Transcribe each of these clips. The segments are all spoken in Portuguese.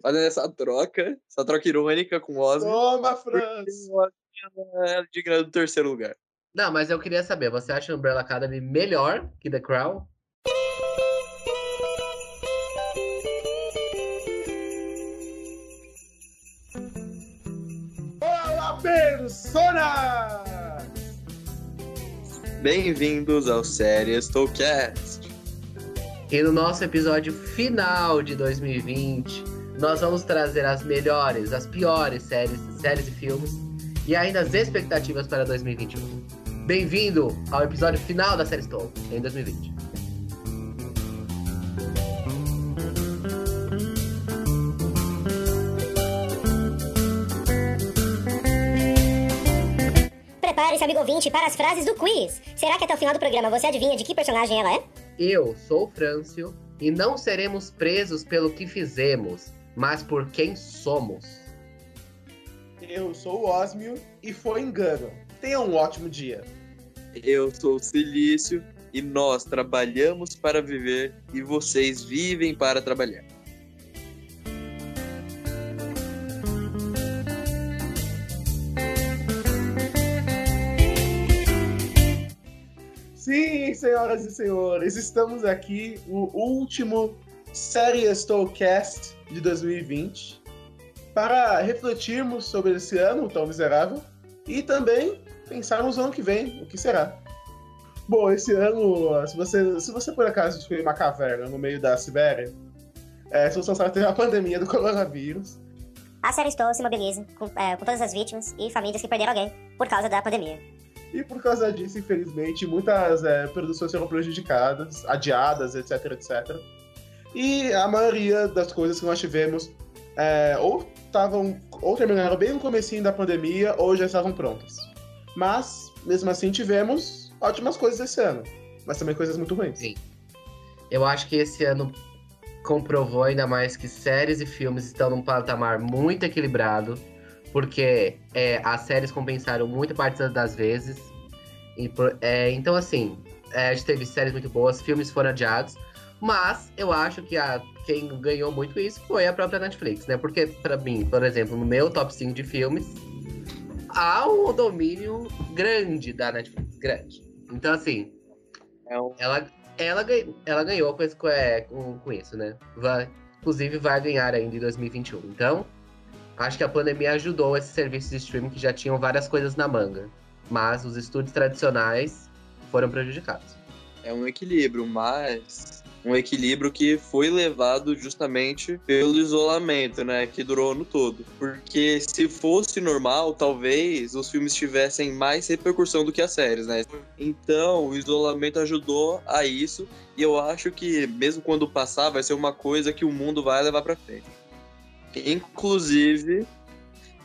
fazendo essa troca, essa troca irônica com o Osmo. Toma, Franz! É digna do terceiro lugar. Não, mas eu queria saber, você acha Umbrella Academy melhor que The Crown? Olá, personas! Bem-vindos ao Séries Talkcast. E no nosso episódio final de 2020, nós vamos trazer as melhores, as piores séries, séries e filmes e ainda as expectativas para 2021. Bem-vindo ao episódio final da série Talk em 2020. Prepare-se, amigo ouvinte, para as frases do quiz. Será que até o final do programa você adivinha de que personagem ela é? Eu sou o Frâncio e não seremos presos pelo que fizemos, mas por quem somos. Eu sou o Osmio e foi engano. Tenha um ótimo dia. Eu sou o Silício e nós trabalhamos para viver e vocês vivem para trabalhar. Sim, senhoras e senhores, estamos aqui no último Séries Talkcast de 2020 para refletirmos sobre esse ano tão miserável e também pensarmos no ano que vem, o que será. Bom, esse ano, se você, se você por acaso descobrir uma caverna no meio da Sibéria, é, se você não sabe, teve a pandemia do coronavírus. A série Estou se mobiliza com, é, com todas as vítimas e famílias que perderam alguém por causa da pandemia. E por causa disso, infelizmente, muitas é, produções foram prejudicadas, adiadas, etc, etc. E a maioria das coisas que nós tivemos é, ou estavam ou terminaram bem no comecinho da pandemia ou já estavam prontas. Mas, mesmo assim, tivemos ótimas coisas esse ano, mas também coisas muito ruins. Sim. Eu acho que esse ano comprovou ainda mais que séries e filmes estão num patamar muito equilibrado, porque é, as séries compensaram muita parte das vezes. E é, então, assim, é, a gente teve séries muito boas, filmes foram adiados, mas eu acho que a, quem ganhou muito isso foi a própria Netflix, né? Porque, pra mim, por exemplo, no meu top 5 de filmes, há um domínio grande da Netflix, grande. Então, assim, É um- ela, ela, ganhou, ela ganhou com, esse- é, com, com isso, né? Vai, inclusive, vai ganhar ainda em 2021. Então, acho que a pandemia ajudou esses serviços de streaming que já tinham várias coisas na manga. Mas os estúdios tradicionais foram prejudicados. É um equilíbrio, mas um equilíbrio que foi levado justamente pelo isolamento, né? Que durou o ano todo. Porque se fosse normal, talvez os filmes tivessem mais repercussão do que as séries, né? Então, o isolamento ajudou a isso. E eu acho que, mesmo quando passar, vai ser uma coisa que o mundo vai levar pra frente. Inclusive,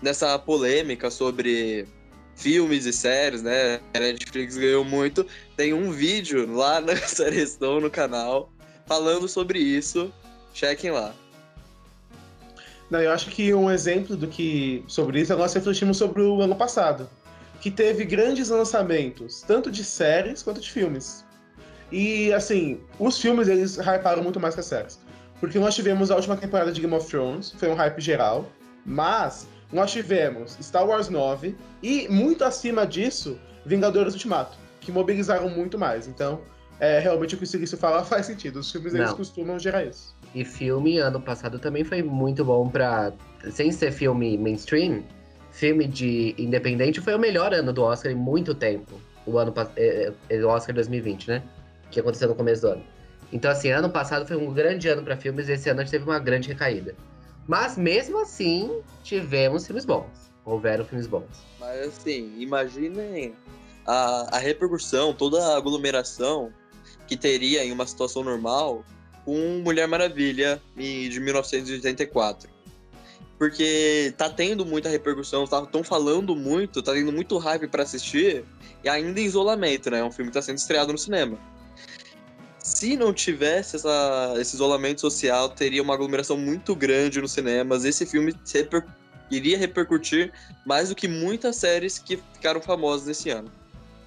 nessa polêmica sobre filmes e séries, né? A Netflix ganhou muito. Tem um vídeo lá na Sarestão no canal falando sobre isso. Chequem lá. Não, eu acho que um exemplo do que sobre isso é nós refletimos sobre o ano passado, que teve grandes lançamentos, tanto de séries quanto de filmes. E assim, os filmes eles hyparam muito mais que as séries. Porque nós tivemos a última temporada de Game of Thrones, foi um hype geral, mas nós tivemos Star Wars 9 e muito acima disso, Vingadores Ultimato, que mobilizaram muito mais. Então, é, realmente o que o Silício fala faz sentido. Os filmes eles Não. costumam gerar isso. E filme, ano passado, também foi muito bom pra. Sem ser filme mainstream, filme de independente foi o melhor ano do Oscar em muito tempo. O ano pa- é, é, o Oscar 2020, né? Que aconteceu no começo do ano. Então, assim, ano passado foi um grande ano pra filmes e esse ano a gente teve uma grande recaída. Mas mesmo assim, tivemos filmes bons. Houveram filmes bons. Mas assim, imaginem a, a repercussão, toda a aglomeração que teria em uma situação normal com Mulher Maravilha de 1984. Porque tá tendo muita repercussão, estão falando muito, tá tendo muito hype pra assistir, e ainda em isolamento, né? É um filme que tá sendo estreado no cinema. Se não tivesse essa- esse isolamento social, teria uma aglomeração muito grande nos cinemas. Esse filme reper- iria repercutir mais do que muitas séries que ficaram famosas esse ano.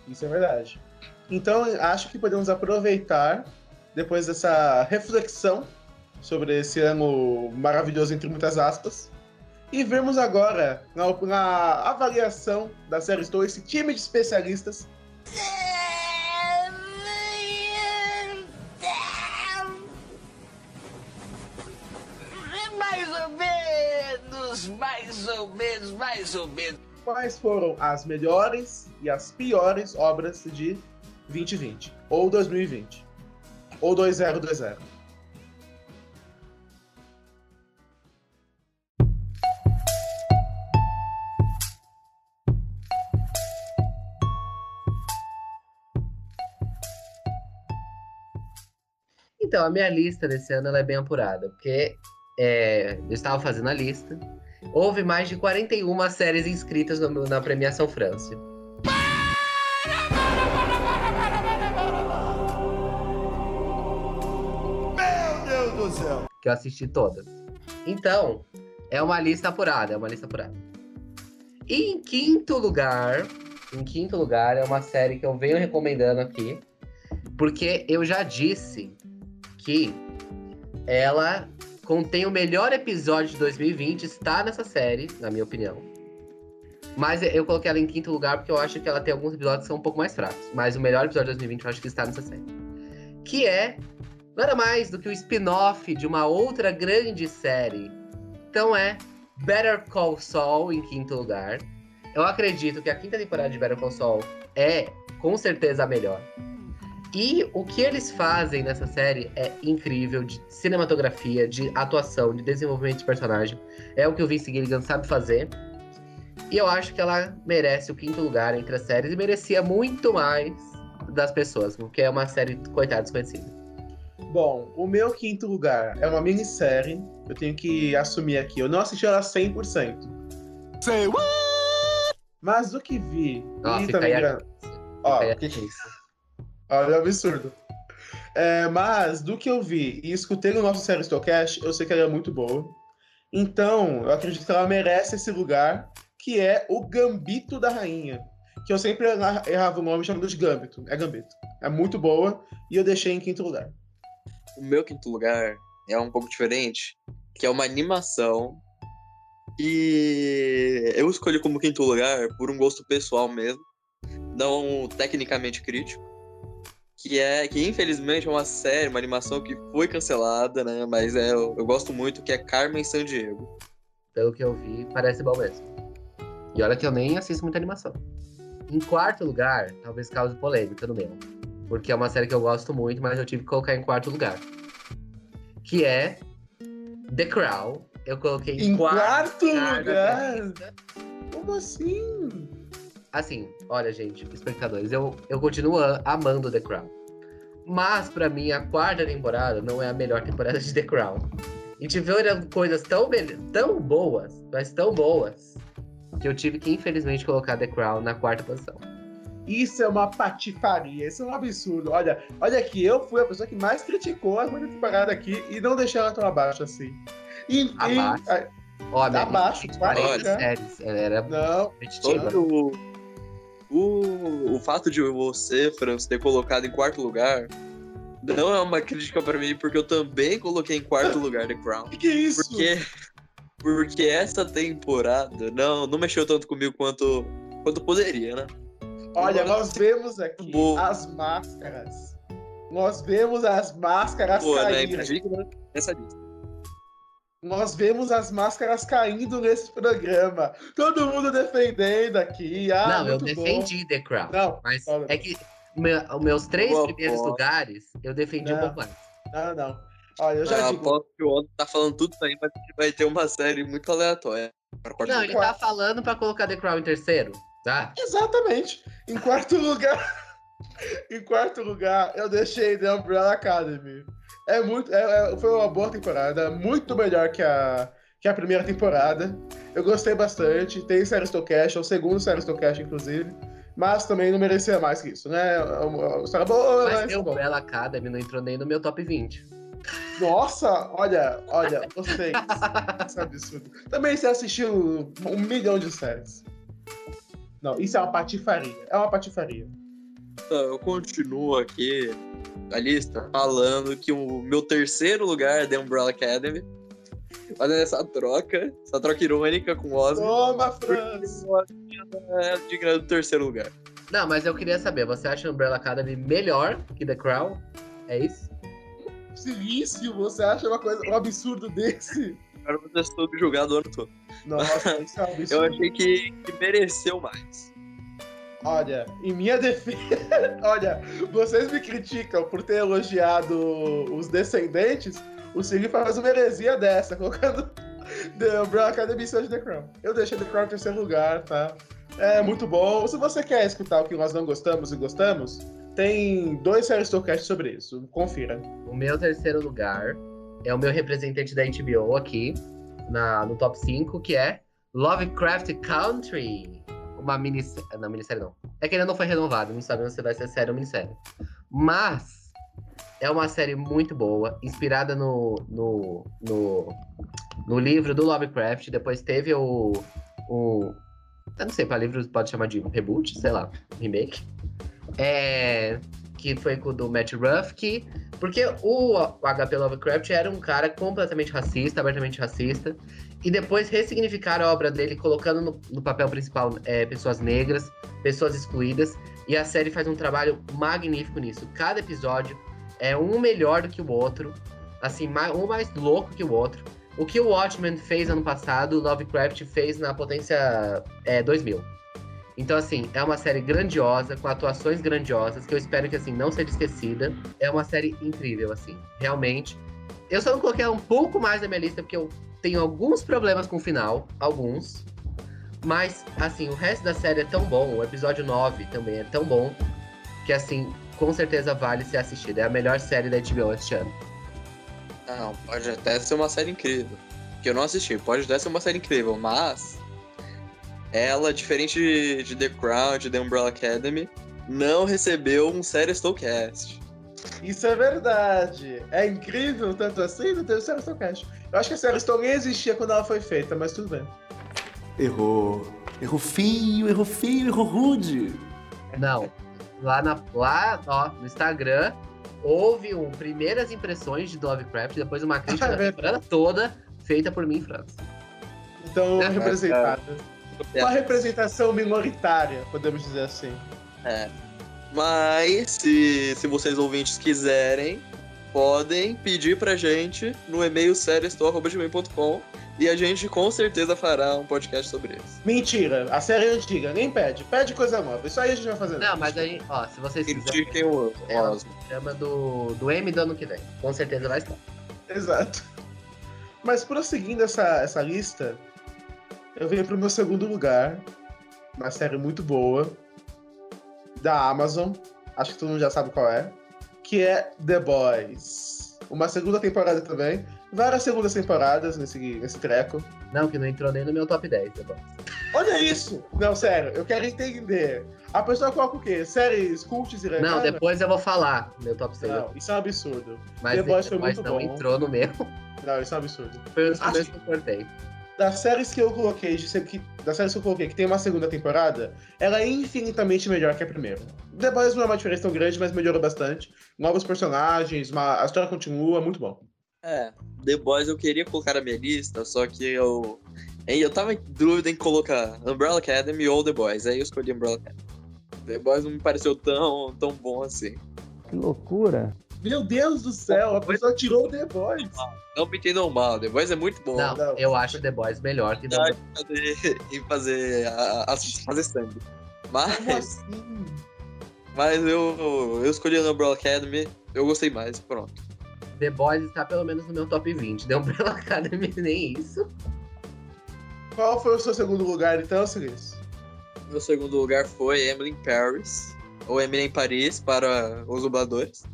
Isso é verdade. Então, acho que podemos aproveitar, depois dessa reflexão, sobre esse ano maravilhoso, entre muitas aspas. E vemos agora, na, na avaliação da série Estou, esse time de especialistas Mais ou menos, mais ou menos, mais ou menos. quais foram as melhores e as piores obras de 2020 ou 2020 ou 2020. Então, a minha lista desse ano é bem apurada, porque é, eu estava fazendo a lista. Houve mais de 41 séries inscritas no- na premiação França. Que eu assisti todas. Então, é uma lista apurada, é uma lista apurada. E em quinto lugar, em quinto lugar, é uma série que eu venho recomendando aqui, porque eu já disse que ela contém o melhor episódio de 2020, está nessa série, na minha opinião. Mas eu coloquei ela em quinto lugar porque eu acho que ela tem alguns episódios que são um pouco mais fracos. Mas o melhor episódio de 2020 eu acho que está nessa série. Que é nada mais do que o spin-off de uma outra grande série. Então é Better Call Saul em quinto lugar. Eu acredito que a quinta temporada de Better Call Saul é com certeza a melhor. E o que eles fazem nessa série é incrível de cinematografia, de atuação, de desenvolvimento de personagem. É o que o Vince Gilligan sabe fazer. E eu acho que ela merece o quinto lugar entre as séries e merecia muito mais das pessoas, porque é uma série, coitada, desconhecida. Bom, o meu quinto lugar é uma minissérie. Eu tenho que assumir aqui. Eu não assisti ela 100%. Say what? Mas do que vi. Ó, e também. gra- Ó, que-. Olha, é um absurdo. É, mas do que eu vi e escutei no nosso série Stocast, eu sei que ela é muito boa. Então, eu acredito que ela merece esse lugar, que é o Gambito da Rainha. Que eu sempre erra- errava o nome chamando de Gambito. É Gambito. É muito boa e eu deixei em quinto lugar. O meu quinto lugar é um pouco diferente, que é uma animação. E eu escolhi como quinto lugar por um gosto pessoal mesmo, não tecnicamente crítico. Que é que infelizmente é uma série, uma animação que foi cancelada, né? Mas é, eu, eu gosto muito, que é Carmen Sandiego. Pelo que eu vi, parece bom mesmo. E olha que eu nem assisto muita animação. Em quarto lugar, talvez cause polêmica no meu. Porque é uma série que eu gosto muito, mas eu tive que colocar em quarto lugar. Que é The Crown. Eu coloquei em, Em quarto na lugar? Como assim? Assim, olha, gente, espectadores, eu, eu continuo amando The Crown. Mas, pra mim, a quarta temporada não é a melhor temporada de The Crown. E tiveram coisas tão, tão boas, mas tão boas, que eu tive que, infelizmente, colocar The Crown na quarta posição. Isso é uma patifaria, isso é um absurdo. Olha, olha que eu fui a pessoa que mais criticou a primeira temporada aqui e não deixei ela tão abaixo assim. Enfim, Abaixo? ai, Ó, minha Abaixo, lista de quarta 40 lugar. séries, ela era não. Todo o, o, o fato de você, Franz, ter colocado em quarto lugar não é uma crítica pra mim, porque eu também coloquei em quarto lugar The Crown. que que é isso? Porque, porque essa temporada não, não mexeu tanto comigo quanto, quanto poderia, né? Olha, nós vemos aqui Boa. as máscaras. Nós vemos as máscaras Pô, né? caindo. Indigna nessa lista. Nós vemos as máscaras caindo nesse programa. Todo mundo defendendo aqui. Ah, não, eu muito bom. defendi The Crown. Não, Mas é que meu- os meus três Boa primeiros aposta. lugares, eu defendi um Não. pouco mais. não, não. Olha, eu já Ah, digo. aposto que o Otto tá falando tudo aí, mas vai ter uma série muito aleatória. Não, ele tá falando pra colocar The Crown em terceiro, tá? Exatamente. Em quarto lugar. em quarto lugar, eu deixei The Umbrella Academy. É muito, é- é- foi uma boa temporada, muito melhor que a, que a primeira temporada. Eu gostei bastante. Tem série Stocast, é o segundo série Stocast, inclusive. Mas também não merecia mais que isso, né? É uma uma história boa, Mas mas. The. Umbrella Academy não entrou nem no meu top 20. Nossa, olha, olha, gostei. Isso é absurdo. Também você assistiu um milhão de séries. Não, isso é uma patifaria. É uma patifaria. eu continuo aqui a lista falando que o meu terceiro lugar é The Umbrella Academy. Fazendo essa troca, essa troca irônica com o Osmo. Toma, Franz! É digna do terceiro lugar. Não, mas eu queria saber, você acha Umbrella Academy melhor que The Crown? É isso? Silício, você acha uma coisa, um absurdo desse? Agora você é subjugado o ano todo. Nossa, isso é absurdo. Eu achei que, que mereceu mais. Olha, em minha defesa. Olha, vocês me criticam por ter elogiado os descendentes. O Siri faz uma heresia dessa, colocando The Umbrella Academy de The Crown. Eu deixei The Crown em terceiro lugar, tá? É muito bom. Se você quer escutar o que nós não gostamos e gostamos, tem dois séries Stocast sobre isso. Confira. O meu terceiro lugar é o meu representante da HBO aqui, na, no top 5, que é Lovecraft Country. Uma minissérie. Não, minissérie não. É que ainda não foi renovado, não sabemos se vai ser série ou minissérie. Mas é uma série muito boa, inspirada no, no, no, no livro do Lovecraft. Depois teve o. o eu não sei, para livro pode chamar de reboot, sei lá, remake. É, que foi com o do Matt Ruffke. Porque o, o HP Lovecraft era um cara completamente racista, abertamente racista. E depois ressignificaram a obra dele, colocando no, no papel principal é, pessoas negras, pessoas excluídas. E a série faz um trabalho magnífico nisso. Cada episódio é um melhor do que o outro. Assim, um mais louco que o outro. O que o Watchmen fez ano passado, o Lovecraft fez na potência é, 2000. Então, assim, é uma série grandiosa, com atuações grandiosas, que eu espero que, assim, não seja esquecida. É uma série incrível, assim, realmente. Eu só não coloquei um pouco mais na minha lista, porque eu tenho alguns problemas com o final, alguns. Mas, assim, o resto da série é tão bom, o episódio 9 também é tão bom, que, assim, com certeza vale ser assistido. É a melhor série da HBO este ano. Não, pode até ser uma série incrível. Que eu não assisti, pode até ser uma série incrível, mas ela, diferente de, de The Crown, de The Umbrella Academy, não recebeu um série Stowcast. Isso é verdade. É incrível, tanto assim, não teve série Stowcast. Eu acho que a série Stone nem existia quando ela foi feita, mas tudo bem. Errou. Errou feio, errou feio, errou rude. Não. Lá, na, lá ó, no Instagram, houve um primeiras impressões de Lovecraft, depois uma crítica da temporada toda, feita por mim em França. Então, representada. Uma representação minoritária, podemos dizer assim. É. Mas, se, se vocês ouvintes quiserem, podem pedir pra gente no e-mail seriestor.gmail.com e a gente com certeza fará um podcast sobre isso. Mentira, a série é antiga, nem pede. Pede coisa nova. Isso aí a gente vai fazer. Não, mas aí, ó, se vocês quiserem. Critiquem o É o Osmo. programa do, do M do ano que vem. Com certeza vai estar. Exato. Mas prosseguindo essa, essa lista, eu venho pro meu segundo lugar. Uma série muito boa. Da Amazon. Acho que todo mundo já sabe qual é. Que é The Boys. Uma segunda temporada também. Várias segundas temporadas nesse, nesse treco. Não, que não entrou nem no meu top 10, tá bom? Olha isso! Não, sério, eu quero entender. A pessoa coloca o quê? Séries cults e Não, depois eu vou falar meu top 6. Não, isso é um absurdo. mas The Boys foi mas muito não bom. entrou no meu. Não, isso é um absurdo. Foi um dos primeiros que eu cortei. Das séries que eu coloquei, de ser- que, das séries que eu coloquei, que tem uma segunda temporada, ela é infinitamente melhor que a primeira. The Boys não é uma diferença tão grande, mas melhorou bastante. Novos personagens, uma- a história continua, muito bom. É, The Boys eu queria colocar na minha lista, só que eu. Eu tava em dúvida em colocar Umbrella Academy ou The Boys, aí eu escolhi Umbrella Academy. The Boys não me pareceu tão, tão bom assim. Que loucura. Meu Deus do céu, a pessoa tirou o The Boys. Não me entendam mal, The Boys é muito bom. Não, não. eu acho The Boys melhor que The Boys. fazer, em fazer, a- a- fazer sangue. Mas, Como assim? mas eu, eu escolhi a Umbrella Academy, eu gostei mais, pronto. The Boys está pelo menos no meu top 20. The Umbrella Academy nem isso. Qual foi o seu segundo lugar, então, Silis? Meu segundo lugar foi Emily in Paris, ou Emily em Paris para os dubladores.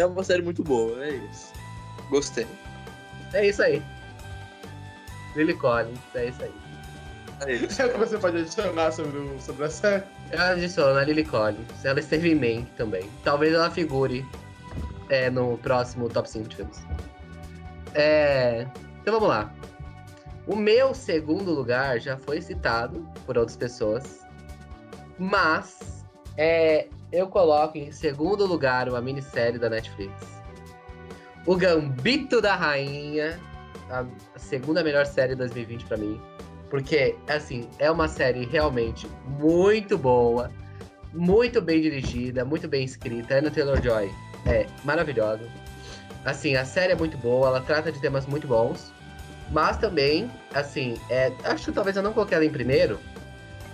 É uma série muito boa, é isso. Gostei. É isso aí. Lily Collins, é isso aí. É isso. É o que você pode adicionar sobre, o- sobre a série? Eu adiciono a Lily Collins. Ela esteve em Mank também. Talvez ela figure é, no próximo top 5 de filmes. É, Então vamos lá. O meu segundo lugar já foi citado por outras pessoas. Mas é, eu coloco em segundo lugar uma minissérie da Netflix. O Gambito da Rainha, a segunda melhor série de 2020 pra mim. Porque, assim, é uma série realmente muito boa, muito bem dirigida, muito bem escrita. Anna Taylor-Joy é maravilhosa. Assim, a série é muito boa, ela trata de temas muito bons. Mas também, assim, é, acho que talvez eu não coloquei ela em primeiro,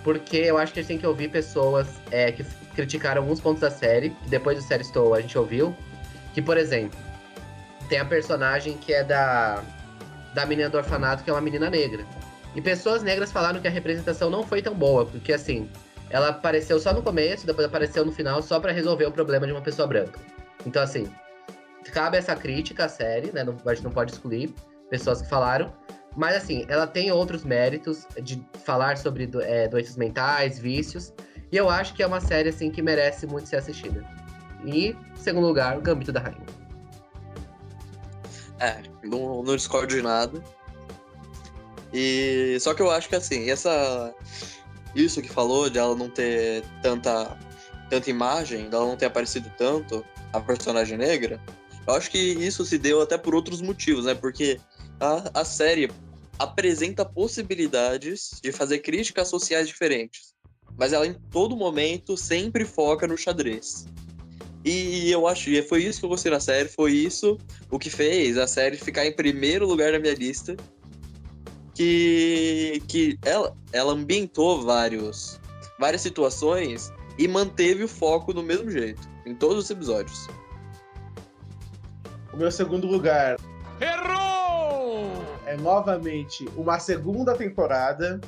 porque eu acho que a gente tem que ouvir pessoas é, que criticaram alguns pontos da série, que depois do série Estou a gente ouviu. Que, por exemplo, tem a personagem que é da, da menina do orfanato, que é uma menina negra. E pessoas negras falaram que a representação não foi tão boa, porque assim, ela apareceu só no começo, depois apareceu no final só para resolver o problema de uma pessoa branca. Então, assim, cabe essa crítica à série, né? Não, a gente não pode excluir pessoas que falaram. Mas, assim, ela tem outros méritos de falar sobre do- é, doenças mentais, vícios. E eu acho que é uma série, assim, que merece muito ser assistida. E, em segundo lugar, o Gambito da Rainha. É, não, não discordo de nada. E só que eu acho que assim, essa isso que falou de ela não ter tanta tanta imagem, dela não ter aparecido tanto a personagem negra, eu acho que isso se deu até por outros motivos, né? Porque a, a série apresenta possibilidades de fazer críticas sociais diferentes, mas ela em todo momento sempre foca no xadrez. E eu acho, e foi isso que eu gostei na série, foi isso o que fez a série ficar em primeiro lugar na minha lista. Que, que ela, ela ambientou vários, várias situações e manteve o foco do mesmo jeito, em todos os episódios. O meu segundo lugar Errou! é novamente uma segunda temporada.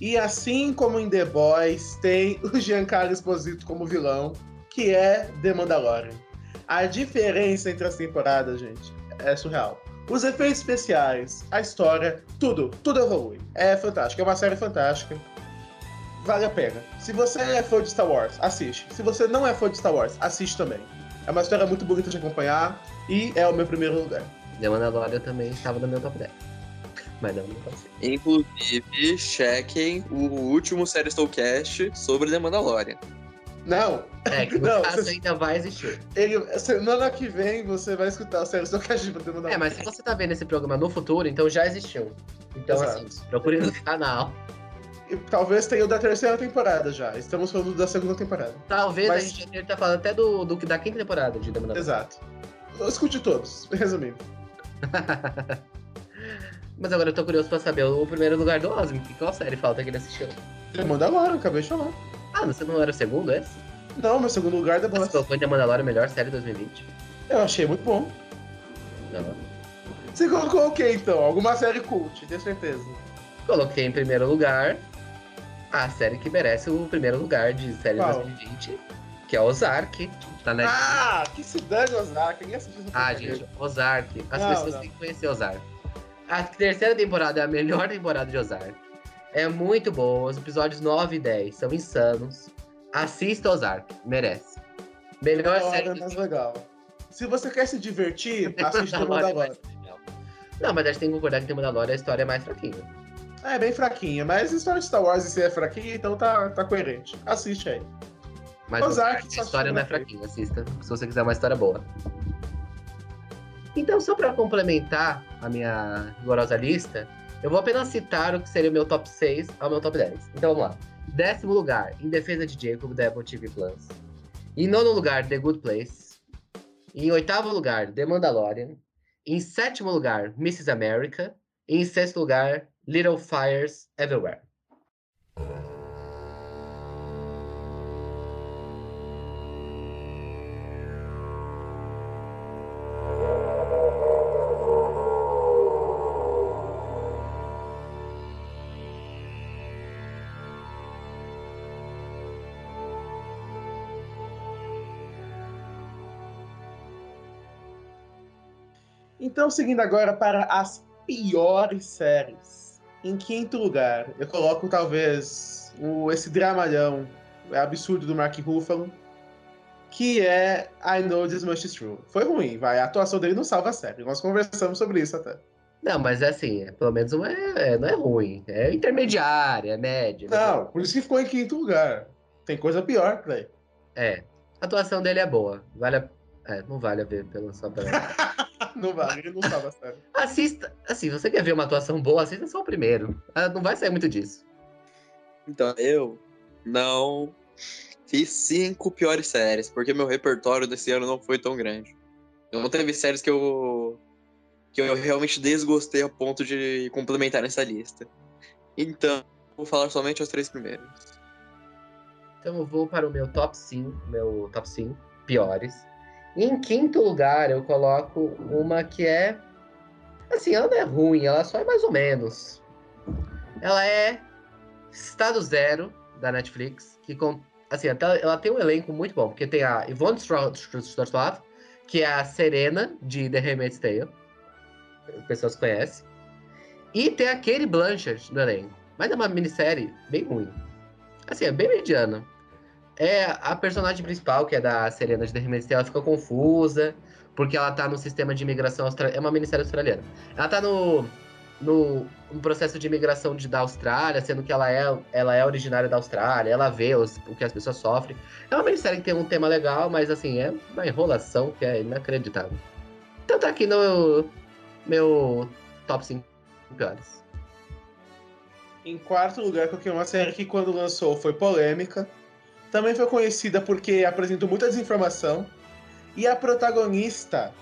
E assim como em The Boys, tem o Giancarlo Esposito como vilão, que é The Mandalorian. A diferença entre as temporadas, gente, é surreal. Os efeitos especiais, a história, tudo, tudo evolui. É fantástico, é uma série fantástica. Vale a pena. Se você é fã de Star Wars, assiste. Se você não é fã de Star Wars, assiste também. É uma história muito bonita de acompanhar e é o meu primeiro lugar. The Mandalorian também estava no meu top 10. Mas não, não pode ser. Inclusive, chequem o último Série Stowcast sobre The Mandalorian. Não, É, que no Não, caso você- ainda vai existir. ele, semana que vem você vai escutar o sério seu cachimbo do Mandalorian. É, mas se você tá vendo esse programa no futuro, então já existiu. Então, Exato. assim, procure no canal. Talvez tenha o da terceira temporada já. Estamos falando da segunda temporada. Talvez Mas- a gente já tá falando até do, do, da quinta temporada de The Mandalorian. Exato. Eu escute todos, resumindo. Mas agora eu tô curioso pra saber o primeiro lugar do Osmo. Que qual série falta que ele assistiu? The Mandalorian, acabei de falar. Ah, você não era o segundo, esse? Não, meu segundo lugar é The Você Boys. colocou The Mandalorian melhor série de 2020? Eu achei muito bom. Não. Você colocou o quê, então? Alguma série cult, tenho certeza. Coloquei em primeiro lugar a série que merece o primeiro lugar de série de Qual? 2020, que é Ozark, Netflix. Ah, que se dane Ozark, nem assisti essa Ah, gente, Ozark. As Não, pessoas não. têm que conhecer Ozark. A terceira temporada é a melhor temporada de Ozark. É muito boa. Os episódios 9 e 10 são insanos. Assista Ozark. Merece. Melhor série é do mais legal. Se você quer se divertir, assiste The Mandalorian. Não, mas a gente tem que concordar que The Mandalorian a história é mais fraquinha. É bem fraquinha, mas a história de Star Wars em si é fraquinha, então tá, tá coerente. Assiste aí. Mas Ozark, a história não é fraquinha, assista. Se você quiser uma história boa. Então, só pra complementar a minha rigorosa lista, eu vou apenas citar o que seria o meu top 6 ao meu top 10. Então vamos lá. Décimo lugar, Em Defesa de Jacob, da Apple TV Plus. Em nono lugar, The Good Place. Em oitavo lugar, The Mandalorian. Em sétimo lugar, Mrs. America. E em sexto lugar, Little Fires Everywhere. Então, seguindo agora para as piores séries. Em quinto lugar, eu coloco talvez o, esse dramalhão absurdo do Mark Ruffalo, que é I Know This Much Is True. Foi ruim, vai. A atuação dele não salva a série. Nós conversamos sobre isso até. Não, mas é assim, é, pelo menos não é, é- não é ruim. É intermediária, é média. né? Não, por isso que ficou em quinto lugar. Tem coisa pior, Clay. É. A atuação dele é boa. Vale a... É, não vale a ver pela só pela... Não vale, ele não tava sério. Assista. Assim, você quer ver uma atuação boa, assista só o primeiro. Ah, Não vai sair muito disso. Então, eu não fiz cinco piores séries, porque meu repertório desse ano não foi tão grande. Não teve séries que eu que eu realmente desgostei a ponto de complementar nessa lista. Então, vou falar somente os três primeiros. Então eu vou para o meu top 5, meu top 5 piores. E em quinto lugar, eu coloco uma que é. Assim, ela não é ruim, ela só é mais ou menos. Ela é Estado Zero, da Netflix, que com, assim, até ela tem um elenco muito bom, porque tem a Yvonne Storslav, que é a Serena de The Handmaid's Tale. As pessoas conhecem. E tem a Katie Blanchett no elenco. Mas é uma minissérie bem ruim. Assim, é bem mediana. É a personagem principal, que é da Serena de Tale, ela fica confusa, porque ela tá no sistema de imigração australiana. É uma minissérie australiana. Ela tá no, no, no processo de imigração de, da Austrália, sendo que ela é, ela é originária da Austrália, ela vê os, o que as pessoas sofrem. É uma minissérie que tem um tema legal, mas assim, é uma enrolação que é inacreditável. Então tá aqui no meu top 5 piores. Em quarto lugar, coloquei uma série que quando lançou foi polêmica. Também foi conhecida porque apresentou muita desinformação. E a protagonista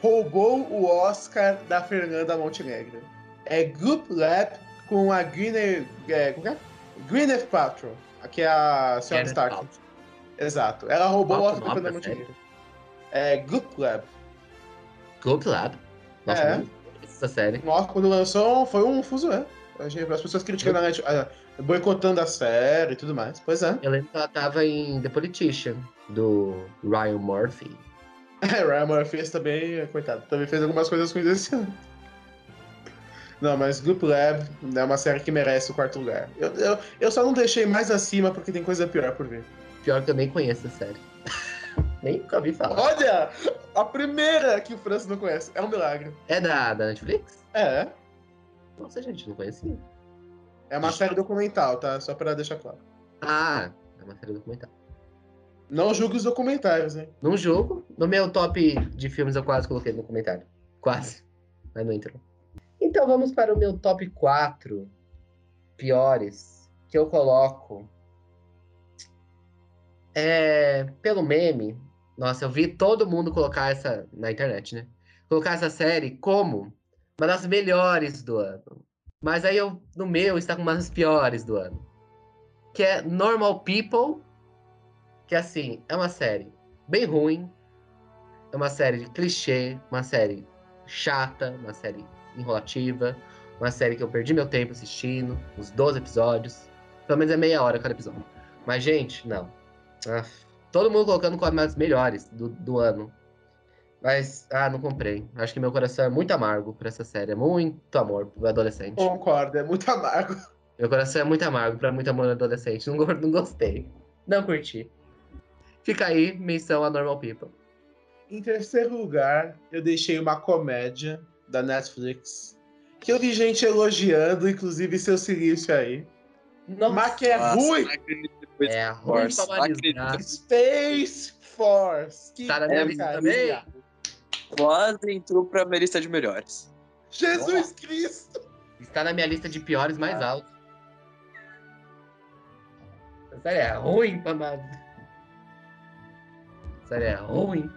roubou o Oscar da Fernanda Montenegro. É Goop Lab com a Gwyneth, é, como que é? Gwyneth Paltrow, que é a senhora Stark. Paltrow. Exato. Ela roubou o Oscar da Fernanda da Montenegro. É Goop Lab. Globe Lab. Nossa, É. essa série. Nossa, quando lançou, foi um fuzué. As pessoas criticando a- boicotando a série e tudo mais. Pois é. Eu lembro que ela tava em The Politician, do Ryan Murphy. É, Ryan Murphy também, coitado, também fez algumas coisas ruins esse ano. Não, mas Goop Lab é uma série que merece o quarto lugar. Eu, eu, eu só não deixei mais acima porque tem coisa pior por vir. Pior que eu nem conheço a série. nem nunca ouvi falar. Olha! A primeira que o Francis não conhece. É um milagre. É da, da Netflix? É. Nossa, gente, não conhecia. É uma série documental, tá? Só pra deixar claro. Ah, é uma série documental. Não julgue os documentários, hein? Num jogo, no meu top de filmes eu quase coloquei no comentário. Quase. Mas não entrou. Então vamos para o meu top 4 piores que eu coloco. É, pelo meme, nossa, eu vi todo mundo colocar essa na internet, né? Colocar essa série como uma das melhores do ano. Mas aí eu, no meu, está com uma das piores do ano. Que é Normal People, que assim, é uma série bem ruim, é uma série de clichê, uma série chata, uma série enrolativa, uma série que eu perdi meu tempo assistindo, uns 12 episódios. Pelo menos é meia hora cada episódio. Mas, gente, não. Ah, todo mundo colocando como as melhores do, do ano. Mas, ah, não comprei. Acho que meu coração é muito amargo pra essa série. É muito amor pro adolescente. Concordo, é muito amargo. Meu coração é muito amargo pra muito amor no adolescente. Não, não gostei. Não curti. Fica aí, menção a Normal People. Em terceiro lugar, eu deixei uma comédia da Netflix. Que eu vi gente elogiando, inclusive seu silício aí. Nossa, Mas que é Nossa, ruim! é Force. Space Force! Que Tá na minha lista porcaria. também? Quase entrou pra minha lista de melhores. Jesus Cristo! Está na minha lista de piores mais altos. Essa série é ruim, amado. Essa série é ruim.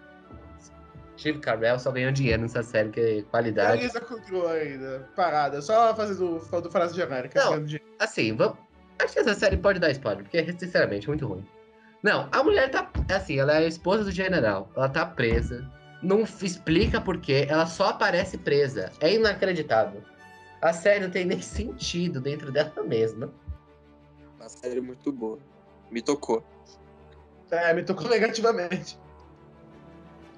Steve Carell só ganhou dinheiro nessa série, que é qualidade. Elisa continuou ainda, parada, só fazendo falando frase genérica. Não. ganhando dinheiro. Assim, vamos... acho que essa série pode dar spoiler, porque é sinceramente muito ruim. Não, a mulher tá. Assim, ela é a esposa do general. Ela tá presa. Não explica por quê. Ela só aparece presa. É inacreditável. A série não tem nem sentido dentro dela mesma. Uma série muito boa. Me tocou. É, me tocou negativamente.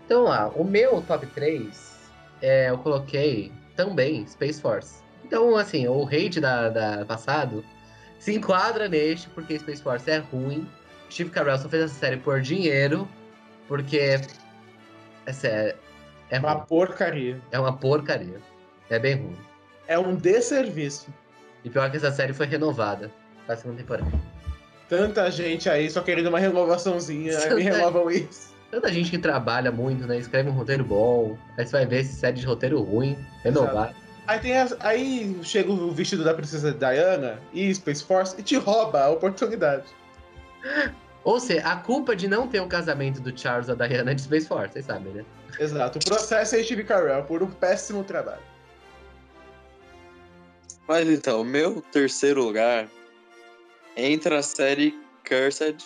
Então lá, o meu top 3, é, eu coloquei também Space Force. Então, assim, o hate da, da passado se enquadra neste, porque Space Force é ruim. Steve Carell só fez essa série por dinheiro, porque essa é, é Uma ruim. porcaria. É uma porcaria. É bem ruim. É um desserviço. E pior que essa série foi renovada pra segunda temporada. Tanta gente aí só querendo uma renovaçãozinha, me Tanta- renovam isso. Tanta gente que trabalha muito, né? Escreve um roteiro bom. Aí você vai ver esse série de roteiro ruim, renovado. Aí, tem as- aí chega o vestido da princesa Diana e Space Force e te rouba a oportunidade. Ou seja, a culpa de não ter o casamento do Charles e da Diana é de Space Force, vocês sabem, né? Exato. O processo é Steve Carell por um péssimo trabalho. Mas então, meu terceiro lugar entra a série Cursed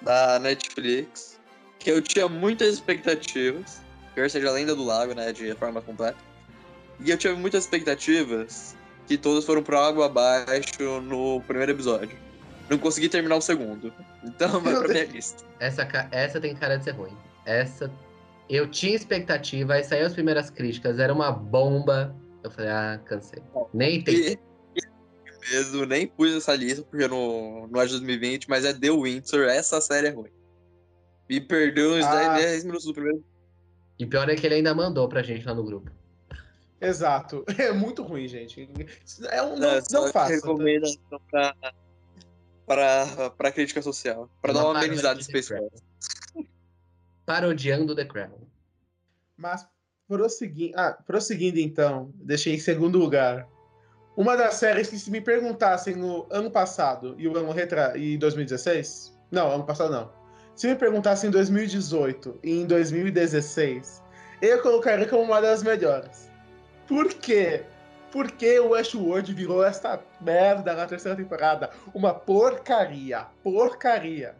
da Netflix, que eu tinha muitas expectativas. Cursed, a lenda do lago, né, de forma completa. E eu tinha muitas expectativas que todas foram por água abaixo no primeiro episódio. Não consegui terminar o segundo. Então vai pra minha lista. Essa, essa tem cara de ser ruim. Essa. Eu tinha expectativa, aí saiu as primeiras críticas, era uma bomba. Eu falei, ah, cansei. Nem tem. Mesmo, nem pus essa lista porque no, no ano de 2020, mas é The Windsor, essa série é ruim. Me perdeu uns Ah. 10, 10 minutos do primeiro. E pior é que ele ainda mandou pra gente lá no grupo. Exato. É muito ruim, gente. É um, não, É, só não faça. recomendação pra, pra, pra crítica social. Pra dar Uma amenizada. Force. Parodiando The Crown. Mas prosseguindo, ah, prosseguindo então, deixei em segundo lugar. Uma das séries que se me perguntassem no ano passado e o ano retra e 2016, não, ano passado não. Se me perguntassem em 2018 e em 2016, eu colocaria como uma das melhores. Por quê? Porque o Westworld virou esta merda na terceira temporada. Uma porcaria. Porcaria.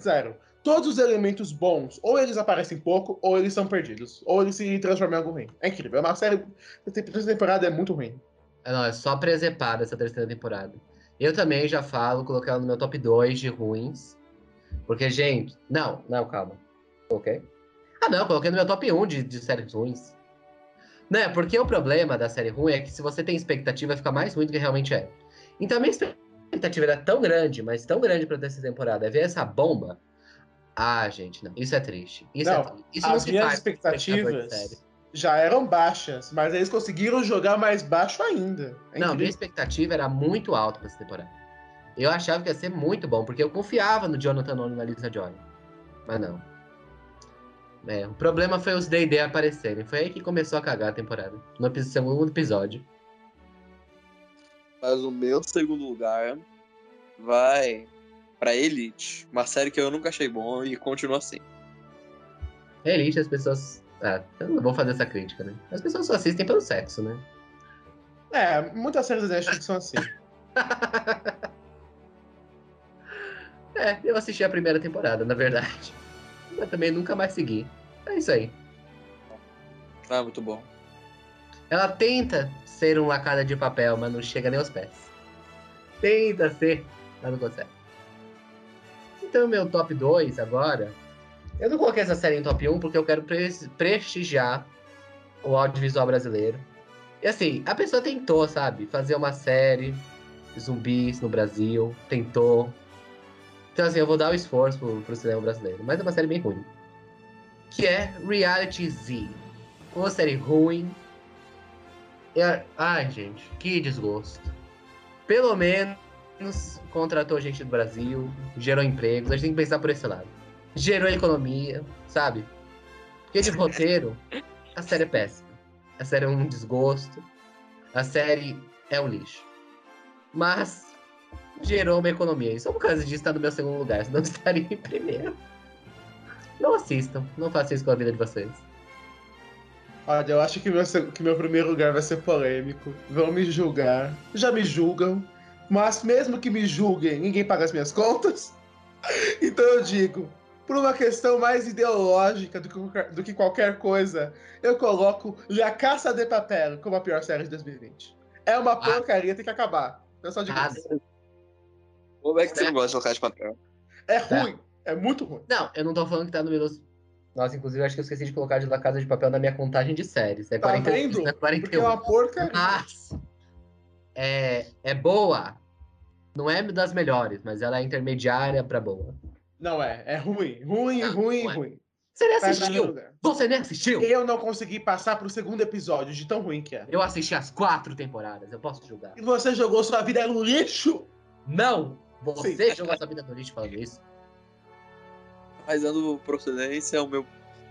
Sério. Todos os elementos bons, ou eles aparecem pouco, ou eles são perdidos. Ou eles se transformam em algo ruim. É incrível. É uma série. A terceira temporada é muito ruim. Ah, Não, é só presepada essa terceira temporada. Eu também já falo, coloquei ela no meu top 2 de ruins. Porque, gente. Não, não, calma. Ok? Ah, não, coloquei no meu top 1 de, de séries ruins. Não, é porque o problema da série ruim é que se você tem expectativa, fica mais ruim do que realmente é. Então a minha expectativa era tão grande, mas tão grande pra terceira temporada. É ver essa bomba. Ah, gente, não. Isso é triste. Isso Não, é triste. Isso as minhas expectativas já eram baixas, mas eles conseguiram jogar mais baixo ainda. É Não, minha expectativa era muito alta pra essa temporada. Eu achava que ia ser muito bom, porque eu confiava no Jonathan Nolan e na Lisa Joy. Mas não. É, o problema foi os D&D aparecerem. Foi aí que começou a cagar a temporada. No segundo episódio. Mas o meu segundo lugar vai pra Elite, uma série que eu nunca achei bom e continua assim. Elite, as pessoas... Ah, eu não vou fazer essa crítica, né? As pessoas só assistem pelo sexo, né? É, muitas séries da Netflix são assim. É, eu assisti a primeira temporada, na verdade. Mas também nunca mais segui. É isso aí. Ah, muito bom. Ela tenta ser um lacada de papel, mas não chega nem aos pés. Tenta ser, mas não consegue. Então, meu top 2 agora. Eu não coloquei essa série em top 1 porque eu quero pres- prestigiar o audiovisual brasileiro. E assim, a pessoa tentou, sabe? Fazer uma série de zumbis no Brasil. Tentou. Então, assim, eu vou dar o esforço pro, pro cinema brasileiro. Mas é uma série bem ruim. Que é Reality Z. Uma série ruim, é- Ai, gente, que desgosto. Pelo menos contratou gente do Brasil, gerou empregos, a gente tem que pensar por esse lado. Gerou economia, sabe? Porque de roteiro, a série é péssima. A série é um desgosto. A série é um lixo. Mas gerou uma economia. E só por causa disso está no meu segundo lugar, senão estaria em primeiro. Não assistam, não façam isso com a vida de vocês. Olha, eu acho que meu, que meu primeiro lugar vai ser polêmico. Vão me julgar. Já me julgam. Mas mesmo que me julguem, ninguém paga as minhas contas. Então eu digo, por uma questão mais ideológica do que, qualquer- do que qualquer coisa, eu coloco La Caça de Papel como a pior série de 2020. É uma porcaria, tem que acabar. Eu só digo Ah, isso. Como é que você não gosta de colocar de papel? É ruim. É muito ruim. Não, eu não tô falando que tá no meu. Nossa, inclusive, eu acho que eu esqueci de colocar de La Casa de Papel na minha contagem de séries. É Tá 41, vendo? é Porque é 41. uma porcaria. Mas é, é boa. Não é das melhores, mas ela é intermediária pra boa. Não é. É ruim. Ruim, Não, ruim, não é. ruim. Você nem assistiu? Você nem assistiu? Eu não consegui passar pro segundo episódio de tão ruim que é. Eu assisti as quatro temporadas, eu posso julgar. E você jogou sua vida no lixo? Não! Você jogou sua vida no lixo falando isso? Mas dando procedência, o meu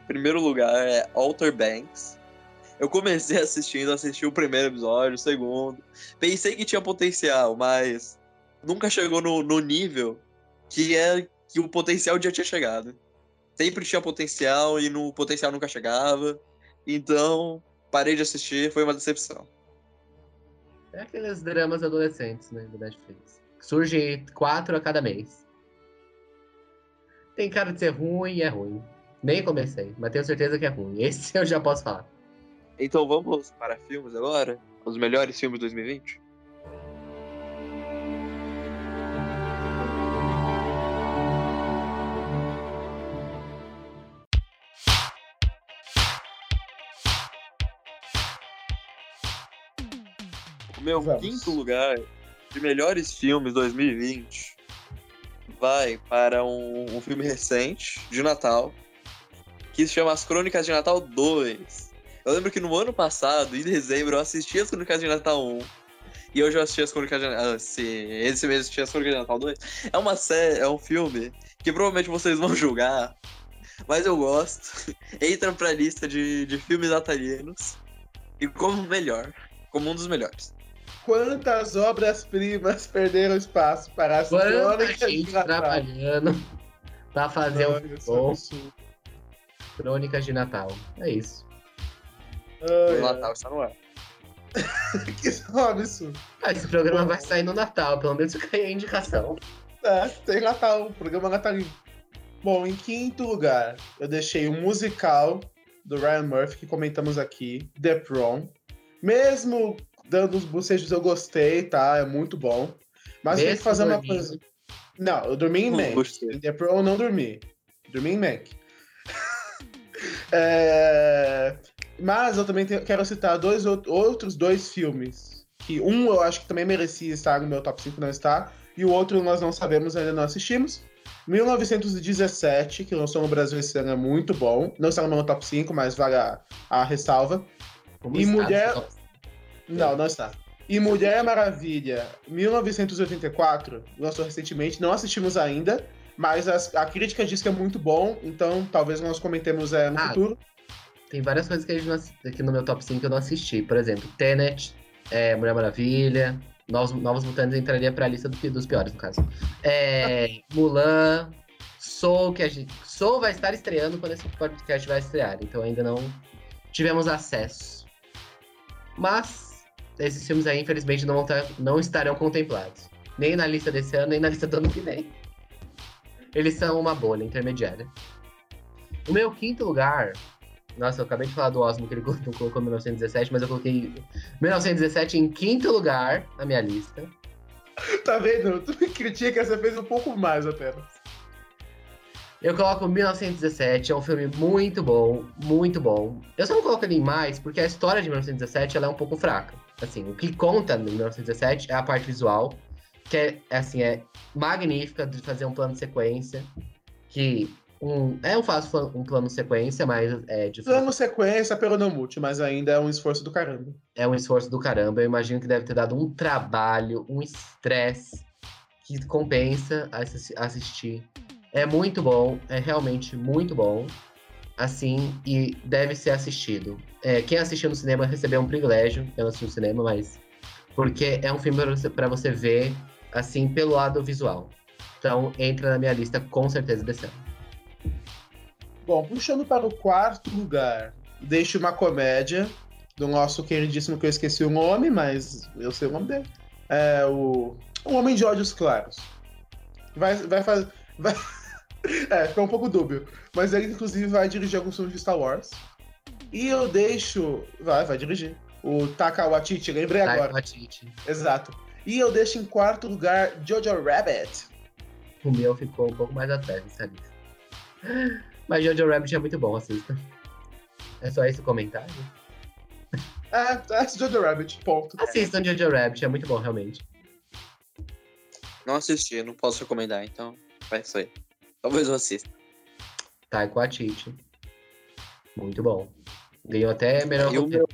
primeiro lugar é Alter Banks. Eu comecei assistindo, assisti o primeiro episódio, o segundo. Pensei que tinha potencial, mas nunca chegou no, no nível que é que o potencial já tinha chegado. Sempre tinha potencial e no potencial nunca chegava. Então, parei de assistir, foi uma decepção. É aqueles dramas adolescentes, né, do Netflix. Surge quatro a cada mês. Tem cara de ser ruim e é ruim. Nem comecei, mas tenho certeza que é ruim. Esse eu já posso falar. Então vamos para filmes agora? Os melhores filmes de 2020? O meu Vamos. quinto lugar de melhores filmes 2020 vai para um, um filme recente de Natal que se chama As Crônicas de Natal 2. Eu lembro que no ano passado, em dezembro, eu assisti as Crônicas de Natal 1. E hoje eu assisti as Crônicas de Natal. Ah, sim, esse mês eu assisti as Crônicas de Natal 2. É uma série, é um filme que provavelmente vocês vão julgar. Mas eu gosto. Entra pra lista de, de filmes natalinos. E como melhor. Como um dos melhores. Quantas obras-primas perderam espaço para as Quanta crônicas de gente Natal? trabalhando pra fazer um é bom. absurdo. Crônicas de Natal. É isso. Ai, O Natal está no ar. Que isso um absurdo. Ah, esse programa vai sair no Natal, pelo menos fica aí a indicação. É, tem Natal, programa natalino. Bom, em quinto lugar, eu deixei o musical do Ryan Murphy, que comentamos aqui, The Prom. Mesmo dando os bocejos, eu gostei, tá? É muito bom. Mas tem que fazer uma coisa. Não, eu dormi em Não Mank. gostei. Em The Prom eu não dormi. Dormi em Mank. É, Mas eu também quero citar dois out- outros dois filmes. Que um eu acho que também merecia estar no meu top 5, não está. E o outro nós não sabemos, ainda não assistimos. 1917, que lançou no Brasil esse ano, é muito bom. Não está no meu top 5, mas vale a, a ressalva. Como E está mulher- no top Não, não está. E Mulher Maravilha, 1984, lançou recentemente, não assistimos ainda, mas as- a crítica diz que é muito bom, então talvez nós comentemos é, no Ah, futuro. Tem várias coisas que a gente não aqui no meu top 5 eu não assisti. Por exemplo, Tenet, é, Mulher Maravilha, Novos, Novos Mutantes entraria pra lista do dos piores, no caso. É, Mulan, Soul, que a gente. Soul vai estar estreando quando esse podcast vai estrear, então ainda não tivemos acesso. Mas esses filmes aí, infelizmente, não, tá- não estarão contemplados. Nem na lista desse ano, nem na lista do ano que vem. Eles são uma bolha intermediária. O meu quinto lugar nossa, eu acabei de falar do Osmo que ele colocou, colocou 1917, mas eu coloquei 1917 em quinto lugar na minha lista. Tá vendo? Tu me critica, você fez um pouco mais apenas. Eu coloco 1917, é um filme muito bom, muito bom. Eu só não coloco ele em mais porque a história de 1917 ela é um pouco fraca. Assim, o que conta no 1917 é a parte visual, que é assim, é magnífica de fazer um plano de sequência, que um, é um fácil um plano de sequência, mas é de Plano sequência pelo não multi, mas ainda é um esforço do caramba. é um esforço do caramba. Eu imagino que deve ter dado um trabalho, um estresse que compensa assi- assistir. É muito bom, é realmente muito bom. Assim, e deve ser assistido. É, quem assistiu no cinema recebeu um privilégio. Eu não assisti no cinema, mas. Porque é um filme pra você, você ver, assim, pelo lado visual. Então, entra na minha lista com certeza desse ano. Bom, puxando para o quarto lugar, deixo uma comédia do nosso queridíssimo que eu esqueci o nome, mas eu sei o nome dele. É o, o Homem de Olhos Claros. Vai, vai fazer. Vai... é, ficou um pouco dúbio. Mas ele, inclusive, vai dirigir alguns filmes de Star Wars. E eu deixo. Vai, vai dirigir. O Taka Waititi, lembrei Taika agora. Waititi. Exato. E eu deixo em quarto lugar Jojo Rabbit. O meu ficou um pouco mais atrás lista. Mas Jojo Rabbit é muito bom, assista. É só esse o comentário? É, é Jojo Rabbit, ponto. Assistam Jojo Rabbit, é muito bom, realmente. Não assisti, não posso recomendar, então vai isso aí. Talvez eu assista. Taika Waititi. Muito bom. Ganhou até melhor E o roteiro.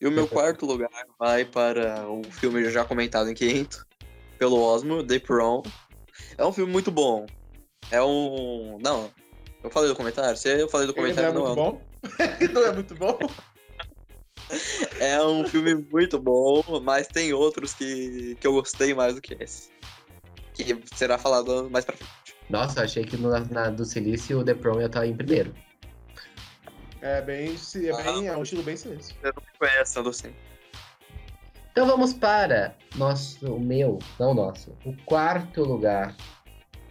E o meu quarto lugar vai para o filme já comentado em quinto, pelo Osmo, The Prom. É um filme muito bom. É um. Não, eu falei do comentário? Se eu falei do Ele não é comentário, não, muito é um bom. Não é muito bom. É um filme muito bom, mas tem outros que, que eu gostei mais do que esse. Que será falado mais pra frente. Nossa, eu achei que no, na, do Silício o The Prom ia estar em primeiro. É bem. É, bem, é um estilo bem silêncio. Eu não me conheço tanto assim. Então vamos para nosso, o meu, não nosso, o quarto lugar.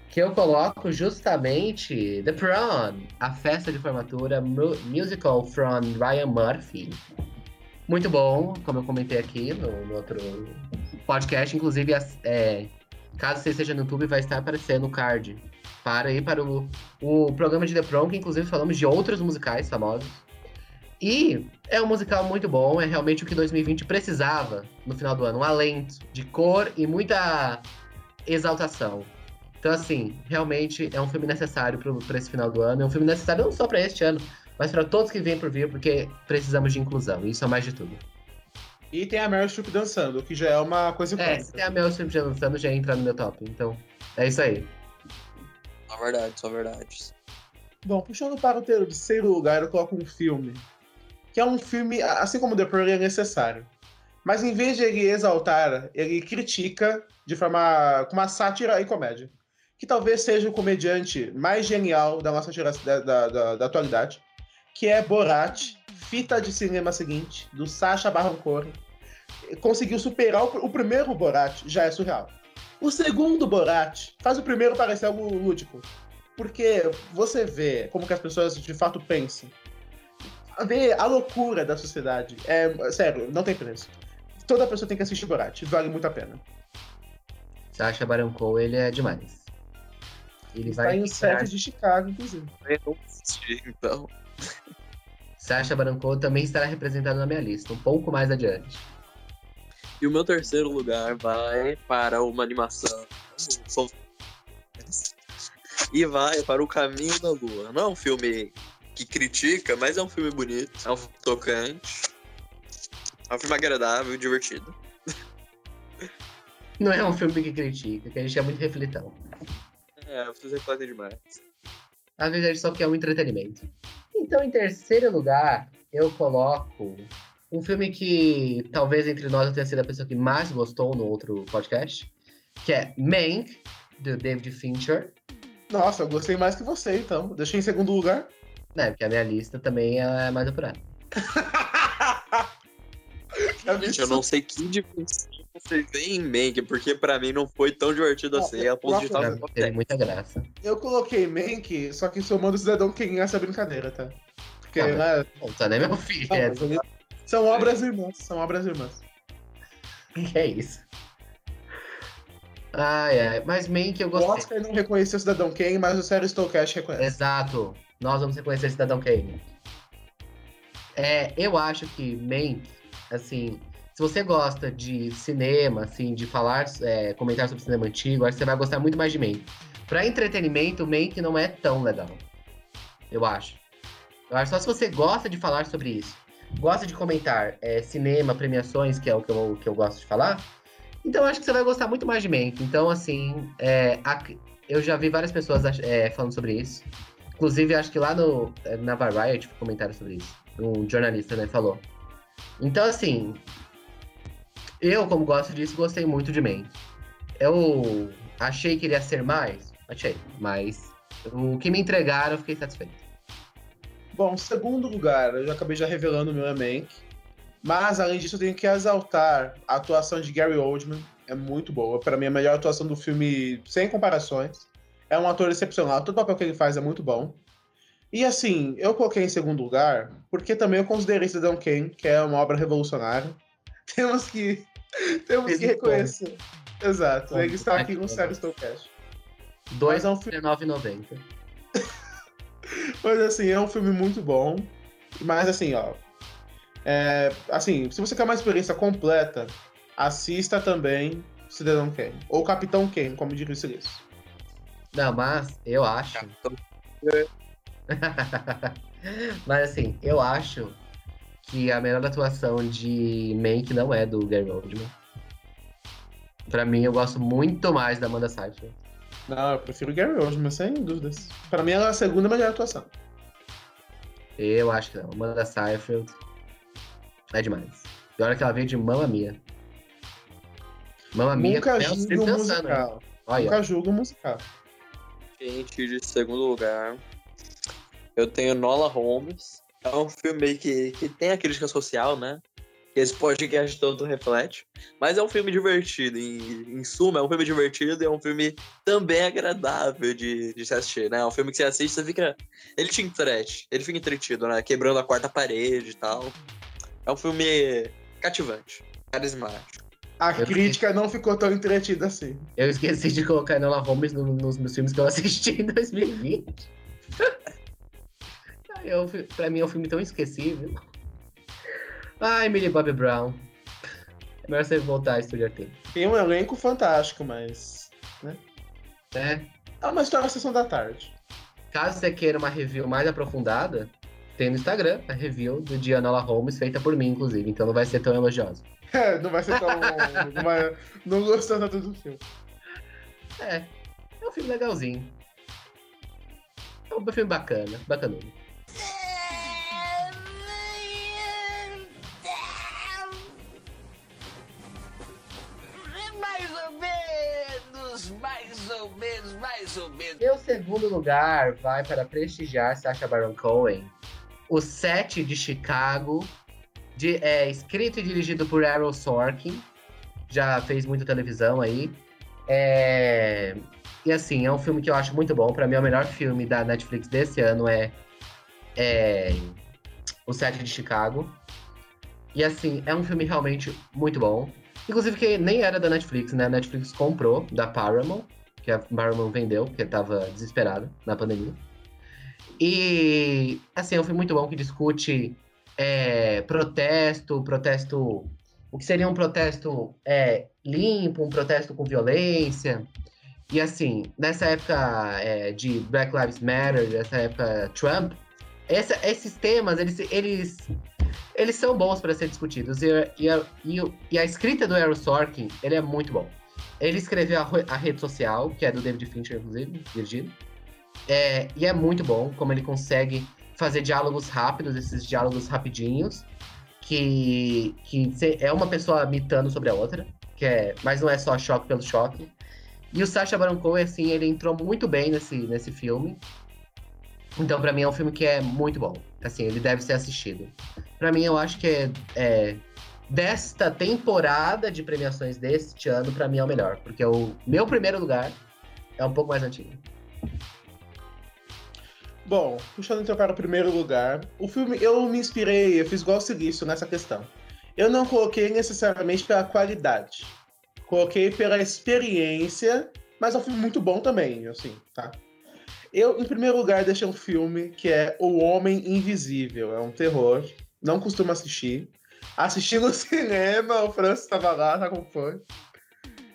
Que eu coloco justamente The Prom, a festa de formatura mu- musical from Ryan Murphy. Muito bom, como eu comentei aqui no, no outro podcast. Inclusive, é, caso você esteja no YouTube, vai estar aparecendo o card. Para ir para o, o programa de The Prom, que inclusive falamos de outros musicais famosos. E é um musical muito bom, é realmente o que 2020 precisava no final do ano. Um alento de cor e muita exaltação. Então, assim, realmente é um filme necessário para esse final do ano. É um filme necessário não só para este ano, mas para todos que vêm por vir, porque precisamos de inclusão. E isso é mais de tudo. E tem a Meryl Streep dançando, que já é uma coisa É, se tem a Mel Streep já lançando, já entra no meu top. Então, é isso aí. Só verdade, só verdade. Bom, puxando para o terceiro lugar, eu coloco um filme. Que é um filme, assim como The Pearl, é necessário. Mas em vez de ele exaltar, ele critica de forma. com uma sátira e comédia. Que talvez seja o comediante mais genial da nossa geração da, da, da- da atualidade. Que é Borat, fita de cinema seguinte, do Sacha Baron Cohen. Conseguiu superar o, o primeiro Borat, já é surreal. O segundo Borat faz o primeiro parecer algo lúdico. Porque você vê como que as pessoas de fato pensam. Vê a loucura da sociedade. É, sério, não tem preço. Toda pessoa tem que assistir Borat, vale muito a pena. Sacha Baron Cohen, ele é demais. Ele Está vai em um ficar... set de Chicago, inclusive. Eu não assisti, então. Sacha Baron Cohen também estará representado na minha lista, um pouco mais adiante. E o meu terceiro lugar vai para uma animação. E vai para o Caminho da Lua. Não é um filme que critica, mas é um filme bonito, é um filme tocante. É um filme agradável e divertido. Não é um filme que critica, que a gente é muito reflitão. É, vocês refletem demais. Às vezes a gente só quer um entretenimento. Então, em terceiro lugar, eu coloco um filme que talvez entre nós eu tenha sido a pessoa que mais gostou no outro podcast, que é Mank, do David Fincher. Nossa, eu gostei mais que você, então. Deixei em segundo lugar. Né, porque a minha lista também é mais apurada. Gente, eu não sei que dimensão vocês têm em Mank, porque pra mim não foi tão divertido Não, assim, a ponto de estar 10. muita graça. Eu coloquei Mank, só que somando o Cidadão Kane essa brincadeira, tá? Porque, Ah, mas- né? Bom, tá, né, meu filho? não, É, São obras irmãs, são obras irmãs. que é isso? Ai, ai. Mas Mank eu O gostei. Oscar não reconheceu o Cidadão Kane, mas o Sério Stolcast reconhece. Exato. Nós vamos reconhecer Cidadão Kane. É, eu acho que Mank, assim, se você gosta de cinema, assim, de falar, é, comentar sobre cinema antigo, acho que você vai gostar muito mais de Mank. Pra entretenimento, Mank não é tão legal. Eu acho. Eu acho só se você gosta de falar sobre isso, gosta de comentar é, cinema, premiações, que é o que eu, que eu gosto de falar, então acho que você vai gostar muito mais de Mank. Então, assim, é, a- eu já vi várias pessoas é, falando sobre isso. Inclusive, acho que lá no, eh, na Variety foi comentário sobre isso. Um jornalista, né, falou. Então, assim, eu, como gosto disso, gostei muito de Mank. Eu achei que ele ia ser mais, achei, mas o que me entregaram, eu fiquei satisfeito. Bom, segundo lugar, eu já acabei já revelando o meu é Mank. Mas, além disso, eu tenho que exaltar a atuação de Gary Oldman. É muito boa. Para mim, a melhor atuação do filme, sem comparações. É um ator excepcional. Todo papel que ele faz é muito bom. E, assim, eu coloquei em segundo lugar porque também eu considerei Cidadão Kane, que é uma obra revolucionária. Temos que, temos que reconhecer. Exato. Ponto. Ele está aqui Ponto. no Sério Stowcast. Dois Mas é um filme- 19,90. Mas assim, é um filme muito bom. Mas assim, ó. é, assim, se você quer uma experiência completa, assista também Cidadão Kane. Ou Capitão Kane, como diria o Silício. Não, mas eu acho. Mas assim, eu acho que a melhor atuação de Mank não é do Gary Oldman. Pra mim, eu gosto muito mais da Amanda Seyfried. Não, eu prefiro Gary Oldman, sem dúvidas. Pra mim, ela é a segunda melhor atuação. Eu acho que não. Amanda Seyfried é demais. E olha que ela veio de Mamma Mia. Mamma Mia Nunca julgo o né? musical. Olha, Nunca julgo o musical. Gente, de segundo lugar, eu tenho Nola Holmes. É um filme que, que tem a crítica social, né? Que esse podcast todo reflete. Mas é um filme divertido. Em, em suma, é um filme divertido e é um filme também agradável de, de se assistir, né? É um filme que você assiste, você fica. Ele te entrete, ele fica entretido, né? Quebrando a quarta parede e tal. É um filme cativante, carismático. A Eu crítica não ficou tão entretida assim. eu esqueci de colocar Enola Holmes no- nos meus filmes que eu assisti em 2020. Ai, eu, pra mim é um filme tão esquecível. Ai, Millie Bobby Brown. É melhor você voltar a estudar tempo. Tem um elenco fantástico, mas. É. É uma história da sessão da tarde. Caso você queira uma review mais aprofundada, tem no Instagram a review do dia Enola Holmes, feita por mim, inclusive. Então não vai ser tão elogiosa. É, não vai ser tão. não, vai, não gostou tanto do filme. É. É um filme legalzinho. É um filme bacana, bacanudo. Ou menos, mais ou menos. Meu segundo lugar vai para prestigiar Sacha Baron Cohen. O Sete de Chicago, de- é escrito e dirigido por Errol Sorkin. Já fez muita televisão aí. É, E assim, é um filme que eu acho muito bom. Para mim, é o melhor filme da Netflix desse ano é, é O Sete de Chicago. E assim, é um filme realmente muito bom. Inclusive que nem era da Netflix, né? A Netflix comprou da Paramount que a Paramount vendeu, porque tava desesperada na pandemia. E, assim, é um filme muito bom que discute é, protesto, protesto. O que seria um protesto é, limpo, um protesto com violência. E, assim, nessa época é, de Black Lives Matter, nessa época Trump, essa- esses temas, eles, eles, eles são bons para ser discutidos. E, e, a- e a escrita do Aaron Sorkin, ele é muito bom. Ele escreveu a, a rede social, que é do David Fincher, inclusive, dirigido. É, e é muito bom como ele consegue fazer diálogos rápidos, esses diálogos rapidinhos, que, que é uma pessoa mitando sobre a outra, que é, mas não é só choque pelo choque. E o Sacha Baron Cohen, assim, ele entrou muito bem nesse, nesse filme. Então, pra mim, é um filme que é muito bom. Assim, ele deve ser assistido. Pra mim, eu acho que é, é desta temporada de premiações deste ano, pra mim é o melhor. Porque o meu primeiro lugar é um pouco mais antigo. Bom, puxando então para o primeiro lugar, o filme eu me inspirei, eu fiz igual o Silício nessa questão. Eu não coloquei necessariamente pela qualidade, coloquei pela experiência, mas é um filme muito bom também, assim, tá? Eu, em primeiro lugar, deixei um filme que é O Homem Invisível, é um terror, não costumo assistir. Assisti no cinema, o Francis estava lá, tá como foi.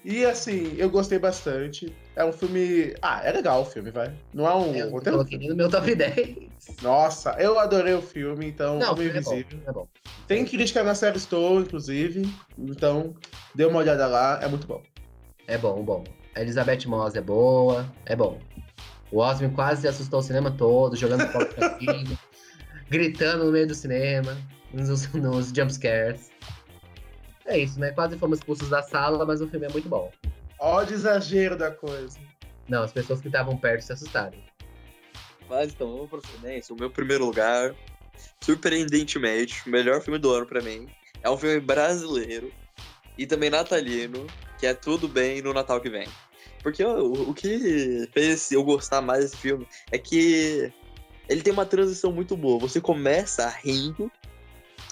E assim, eu gostei bastante. É um filme. Ah, é legal o filme, vai. Não é um. Eu não roteiro- coloquei no meu top 10. nossa, eu adorei o filme, então, Não, filme é bom, é bom. Tem crítica na série Store, inclusive, então dê uma olhada lá, é muito bom. É bom, bom. A Elizabeth Moss é boa, é bom. O Osmin quase assustou o cinema todo, jogando fogo pra cima, gritando no meio do cinema, nos, nos jumpscares. É isso, né? Quase fomos expulsos da sala, mas o filme é muito bom. Ó, o exagero da coisa. Não, as pessoas que estavam perto se assustaram. Mas então, vamos pra frente. O meu primeiro lugar, surpreendentemente, o melhor filme do ano pra mim, é um filme brasileiro e também natalino, que é Tudo Bem no Natal que vem. Porque o, o que fez eu gostar mais desse filme é que ele tem uma transição muito boa. Você começa rindo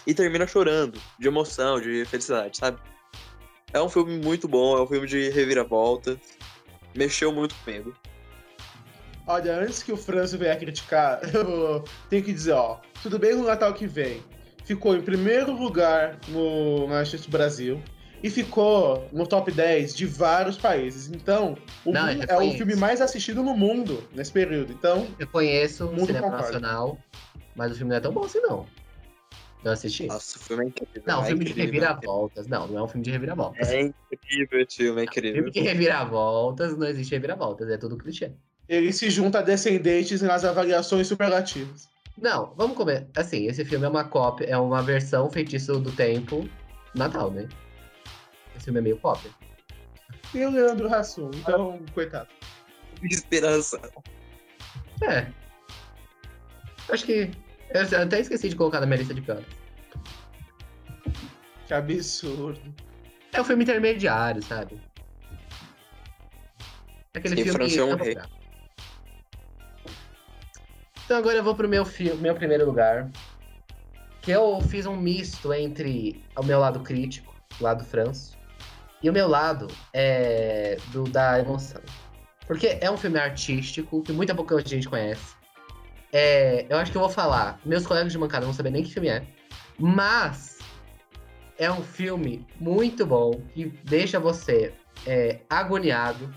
e termina chorando, de emoção, de felicidade, sabe? É um filme muito bom, é um filme de reviravolta. Mexeu muito comigo. Olha, antes que o Francio venha criticar, eu tenho que dizer, ó, tudo bem no Natal que vem. Ficou em primeiro lugar no Netflix Brasil e ficou no top 10 de vários países. Então, o Não, é o filme mais assistido no mundo nesse período. Então, Eu conheço o Mundo cinema concorda. nacional, mas o filme não é tão bom assim, não. Não assisti. Nossa, o filme é incrível. não, é filme de incrível. reviravoltas. Não, não é um filme de reviravoltas. É incrível esse filme, é incrível. Filme de reviravoltas, não existe reviravoltas, é tudo clichê. Ele se junta a descendentes nas avaliações superlativas. Não, vamos comer. Assim, esse filme é uma cópia, é uma versão feitiço do tempo Natal, né? Esse filme é meio cópia. E o Leandro Hassum, então, coitado. Esperança. É. Acho que. Eu até esqueci de colocar na minha lista de piores. Que absurdo. É um filme intermediário, sabe? Aquele Sim, filme França que. é um rei. Então agora eu vou pro meu, fi- meu primeiro lugar. Que eu fiz um misto entre o meu lado crítico, o lado Franço, e o meu lado é, do, da emoção. Porque é um filme artístico que muita pouca gente conhece. É, eu acho que eu vou falar. Meus colegas de bancada não sabem nem que filme é. Mas é um filme muito bom que deixa você é, agoniado.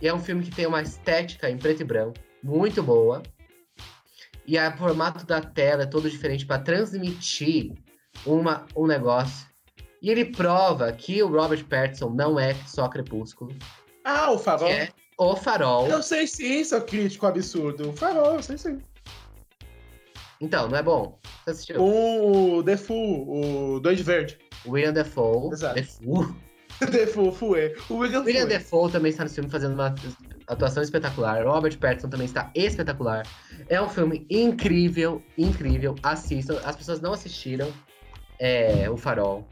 E é um filme que tem uma estética em preto e branco muito boa. E o formato da tela é todo diferente para transmitir uma, um negócio. E ele prova que o Robert Pattinson não é só Crepúsculo, Ah, o Farol. é o Farol. Eu sei sim, seu crítico absurdo. O Farol, eu sei sim. Então, não é bom? Você assistiu? O Defoe, o Doide Verde. William Defoe. Exato. Defoe. Defoe, Fue. O William, William Fue. Defoe também está no filme fazendo uma atuação espetacular. Robert Pattinson também está espetacular. É um filme incrível, incrível. Assistam. As pessoas não assistiram é, O Farol.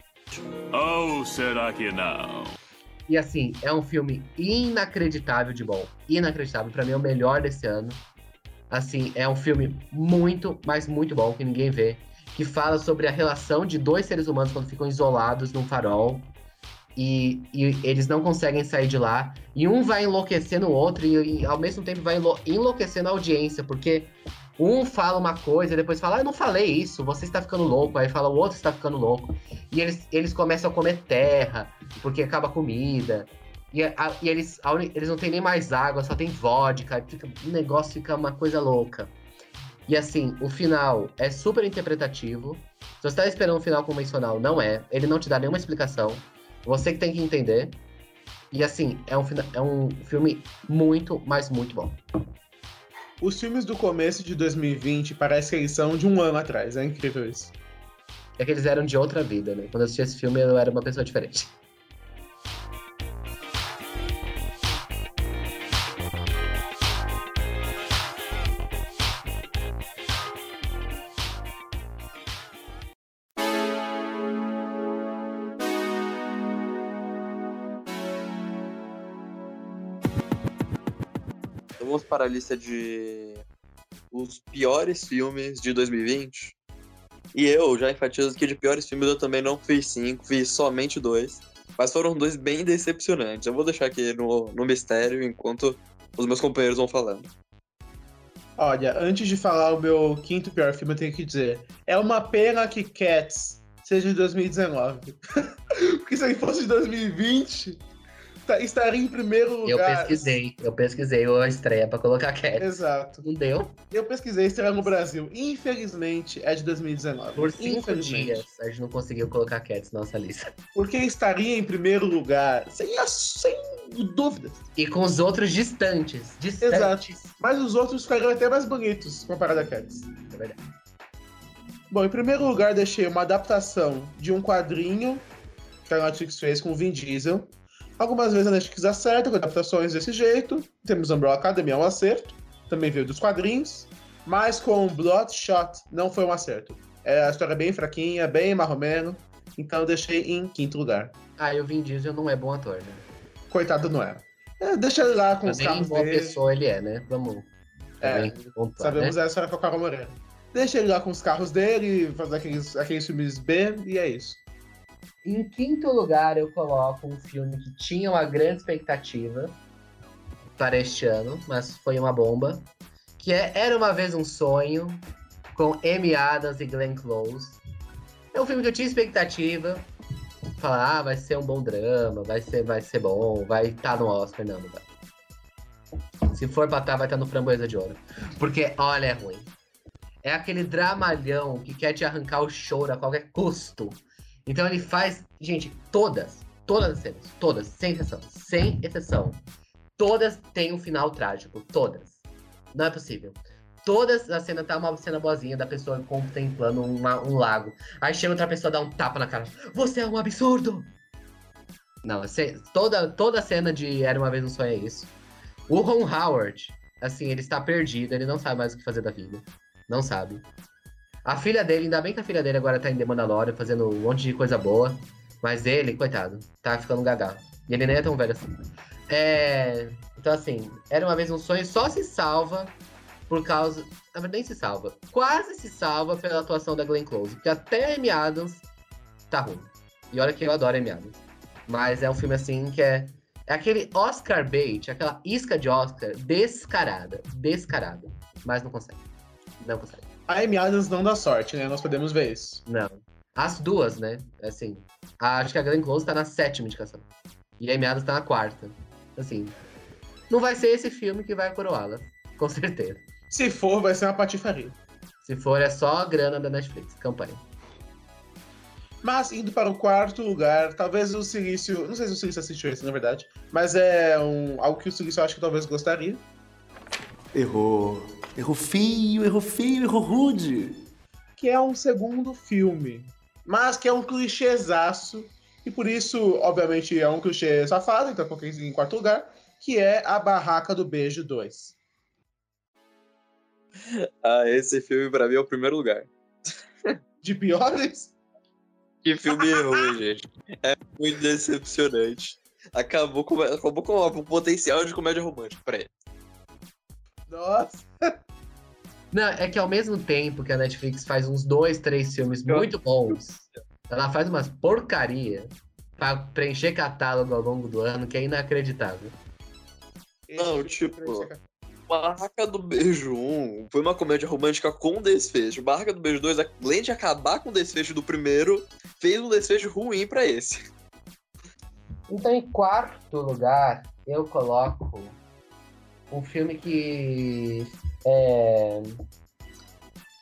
Ou será que não? E assim, é um filme inacreditável de bom. Inacreditável. Pra mim é o melhor desse ano. Assim, é um filme muito, mas muito bom, que ninguém vê. Que fala sobre a relação de dois seres humanos quando ficam isolados num farol. E, e eles não conseguem sair de lá. E um vai enlouquecendo o outro e, e, ao mesmo tempo vai enlou- enlouquecendo a audiência. Porque um fala uma coisa e depois fala, ah, eu não falei isso, você está ficando louco. Aí fala, o outro está ficando louco. E eles, eles começam a comer terra, porque acaba a comida. E, a- e eles, a eles não tem nem mais água, só tem vodka. Fica, o negócio fica uma coisa louca. E assim, o final é super interpretativo. Se você tá esperando um final convencional, não é. Ele não te dá nenhuma explicação. Você que tem que entender. E assim, é um, é um filme muito, mas muito bom. Os filmes do começo de 2020 parece que eles são de um ano atrás. É incrível isso. É que eles eram de outra vida, né? Quando eu assisti esse filme, eu era uma pessoa diferente. Para a lista de os piores filmes de 2020. E eu já enfatizo que de piores filmes eu também não fiz cinco, fiz somente dois. Mas foram dois bem decepcionantes. Eu vou deixar aqui no, no mistério enquanto os meus companheiros vão falando. Olha, antes de falar o meu quinto pior filme, eu tenho que dizer: é uma pena que Cats seja de 2019. Porque se ele fosse de 2020, tá- estaria em primeiro Eu lugar. pesquisei, eu pesquisei a estreia pra colocar Cat. Exato. Não deu. Eu pesquisei estreia no Brasil. Infelizmente, é de 2019. Por cinco dias a gente não conseguiu colocar Cats na nossa lista. Porque estaria em primeiro lugar, sem, sem dúvidas. E com os outros distantes. Distantes. Mas os outros ficariam até mais bonitos comparado a Cats. É verdade. Bom, em primeiro lugar, deixei uma adaptação de um quadrinho que a Netflix fez com o Vin Diesel. Algumas vezes a Netflix acerta com adaptações desse jeito. Temos Umbrella Academy, é um acerto. Também veio dos quadrinhos. Mas com Bloodshot não foi um acerto. É a história bem fraquinha, bem marromeno. Então eu deixei em quinto lugar. Ah, e o Vin Diesel não é bom ator, né? Coitado não era. É, deixa ele lá com os carros boa dele. pessoa ele é, né? Vamos É, pontuar, Sabemos né? essa era com o Carol Moreno. Deixa ele lá com os carros dele, fazer aqueles, aqueles filmes B, e é isso. Em quinto lugar, eu coloco um filme que tinha uma grande expectativa para este ano, mas foi uma bomba. Que é Era Uma Vez Um Sonho, com Amy Adams e Glenn Close. É um filme que eu tinha expectativa. Falar, ah, vai ser um bom drama, vai ser, vai ser bom, vai estar no Oscar. Não, vai. Se for pra estar, vai estar no Framboesa de Ouro. Porque, olha, é ruim. É aquele dramalhão que quer te arrancar o choro a qualquer custo. Então ele faz, gente, todas, todas as cenas, todas, sem exceção, sem exceção. Todas têm um final trágico, todas. Não é possível. Todas a cena tá uma cena boazinha da pessoa contemplando uma- um lago. Aí chega outra pessoa dá um tapa na cara. Você é um absurdo! Não, toda, toda cena de Era Uma Vez um Sonho é isso. O Ron Howard, assim, ele está perdido, ele não sabe mais o que fazer da vida. Não sabe. A filha dele, ainda bem que a filha dele agora tá em The Mandalorian, fazendo um monte de coisa boa. Mas ele, coitado, tá ficando gaga. E ele nem é tão velho assim. É... Então, assim, Era Uma Vez um Sonho só se salva por causa... Na verdade, nem se salva. Quase se salva pela atuação da Glenn Close. Porque até a Amy Adams tá ruim. E olha que eu adoro a Amy Adams. Mas é um filme, assim, que é... É aquele Oscar bait, aquela isca de Oscar descarada. Descarada. Mas não consegue. Não consegue. A Amy Adams não dá sorte, né? Nós podemos ver isso. Não. As duas, né? Assim. a- acho que a Glenn Close tá na sétima indicação. E a Amy Adams tá na quarta. Assim. Não vai ser esse filme que vai coroá-la. Com certeza. Se for, vai ser uma patifaria. Se for, é só a grana da Netflix, campanha. Mas indo para o quarto lugar, talvez o Silício. Não sei se o Silício assistiu esse, na verdade. Mas é um, algo que o Silício eu acho que talvez gostaria. Errou. Errou feio, errou feio, errou rude. Que é um segundo filme. Mas que é um clichêzaço. E por isso, obviamente, é um clichê safado, então coloquei em quarto lugar. Que é A Barraca do Beijo 2. Ah, esse filme pra mim é o primeiro lugar. De piores? Que filme ruim, gente. É muito decepcionante. Acabou com, acabou com o potencial de comédia romântica pra ele. Nossa. Não, é que ao mesmo tempo que a Netflix faz uns dois, três filmes muito bons, ela faz umas porcaria pra preencher catálogo ao longo do ano que é inacreditável. Não, tipo, Barraca do Beijo 1 foi uma comédia romântica com desfecho. Barraca do Beijo 2, além de acabar com o desfecho do primeiro, fez um desfecho ruim pra esse. Então, em quarto lugar, eu coloco um filme que é,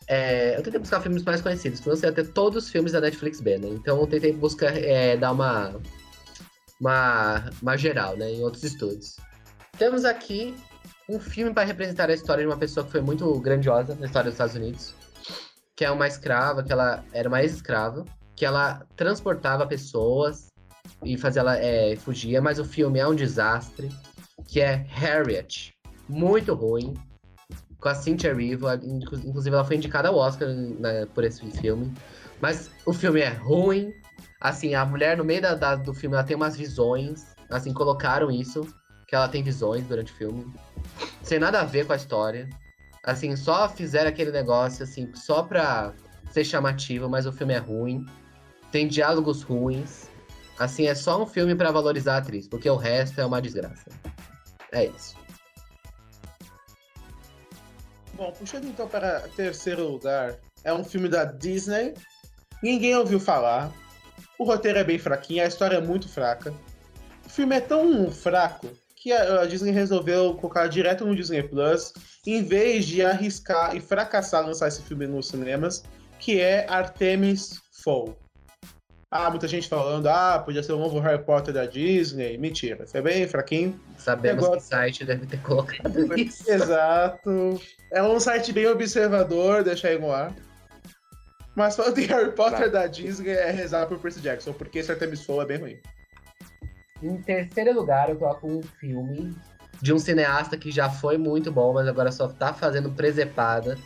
é, eu tentei buscar filmes mais conhecidos, você ia ter todos os filmes da Netflix B, né? Então eu tentei buscar é, dar uma, uma, uma geral, né? Em outros estúdios. Temos aqui um filme para representar a história de uma pessoa que foi muito grandiosa na história dos Estados Unidos, que é uma escrava, que ela era uma ex-escrava, que ela transportava pessoas e fazia ela é, fugia, mas o filme é um desastre, que é Harriet, muito ruim, com a Cynthia Erivo, inclu- inclusive ela foi indicada ao Oscar né, por esse filme, mas o filme é ruim, assim, a mulher no meio da, da- do filme, ela tem umas visões, assim, colocaram isso, que ela tem visões durante o filme, sem nada a ver com a história, assim, só fizeram aquele negócio, assim, só pra ser chamativo, mas o filme é ruim, tem diálogos ruins, Assim, é só um filme pra valorizar a atriz, porque o resto é uma desgraça. É isso. Bom, puxando então para terceiro lugar, é um filme da Disney. Ninguém ouviu falar. O roteiro é bem fraquinho, a história é muito fraca. O filme é tão fraco que a Disney resolveu colocar direto no Disney Plus, em vez de arriscar e fracassar lançar esse filme nos cinemas, que é Artemis Fowl. Ah, muita gente falando, ah, podia ser o novo Harry Potter da Disney. Mentira, foi bem fraquinho. Sabemos Agora- que o site deve ter colocado isso. Exato. É um site bem observador, deixa aí no ar. Mas falando em Harry Potter da Disney, é rezar por Percy Jackson, porque esse Artemis Fowl é bem ruim. Em terceiro lugar, eu coloco um filme de um cineasta que já foi muito bom, mas agora só tá fazendo presepada,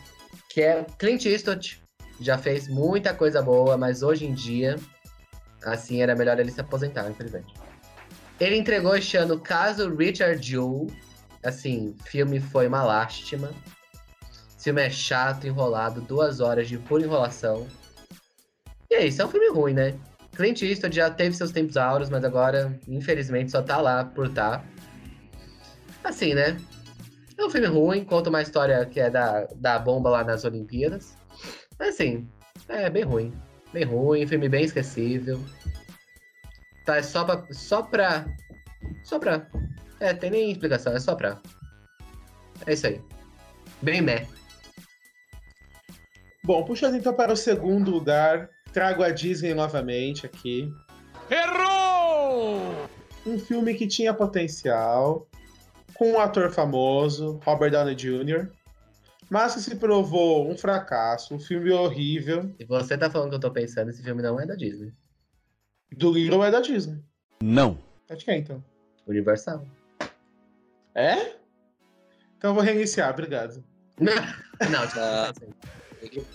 que é Clint Eastwood. Já fez muita coisa boa, mas hoje em dia, assim, era melhor ele se aposentar, infelizmente. Ele entregou este ano Caso Richard Jewell. Assim, filme foi uma lástima. Esse filme é chato, enrolado, duas horas de pura enrolação. E é isso, é um filme ruim, né? Clint Eastwood já teve seus tempos áureos, mas agora, infelizmente, só tá lá por tá. Assim, né? É um filme ruim, conta uma história que é da, da bomba lá nas Olimpíadas. Mas assim, é bem ruim. Bem ruim, filme bem esquecível. Tá, é só pra. Só pra. Só pra. É, tem nem explicação, é só pra. É isso aí. Bem meh. Bom, puxando então para o segundo lugar, trago a Disney novamente aqui. Errou! Um filme que tinha potencial, com um ator famoso, Robert Downey Jr., mas que se provou um fracasso, um filme horrível. E você tá falando que eu tô pensando, esse filme não é da Disney. Do Little é da Disney. Não. É de quem então? Universal. É? Então eu vou reiniciar, obrigado. Não, tipo, Ah. assim,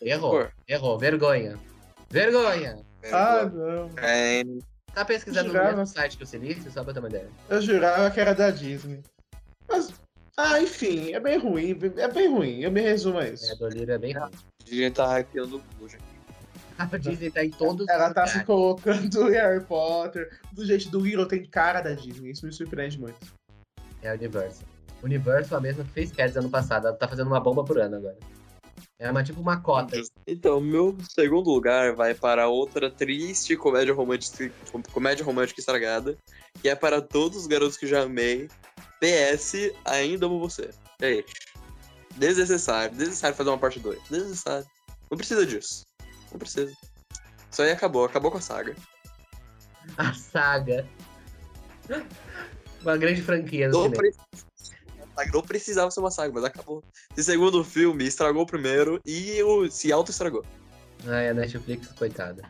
errou. Errou. Vergonha. Vergonha. Ah, não. É, Tá pesquisando no mesmo site que o Silício, só pra ter uma ideia. Eu jurava que era da Disney. Mas, ah, enfim, é bem ruim, é bem ruim. Eu me resumo a É, isso. do Lira é bem ruim. a gente tá hackeando o cu, gente. A Disney tá em todos Ela os tá se colocando em Harry Potter. Do jeito do Little tem cara da Disney. Isso me surpreende muito. É a Universal. Universal é a mesma que fez Cats ano passado. Ela tá fazendo uma bomba por ano agora. É uma, tipo uma cota. Então, meu segundo lugar vai para outra triste comédia romântica, comédia romântica estragada, que é para todos os garotos que já amei. PS, ainda amo você. É isso. Desnecessário. Desnecessário fazer uma parte 2. Desnecessário. Não precisa disso. Não precisa. Isso aí acabou. Acabou com a saga. A saga. Uma grande franquia Não, pre- a não precisava ser uma saga, mas acabou. Esse segundo filme estragou o primeiro e o, se auto-estragou. Ai, a Netflix, coitada.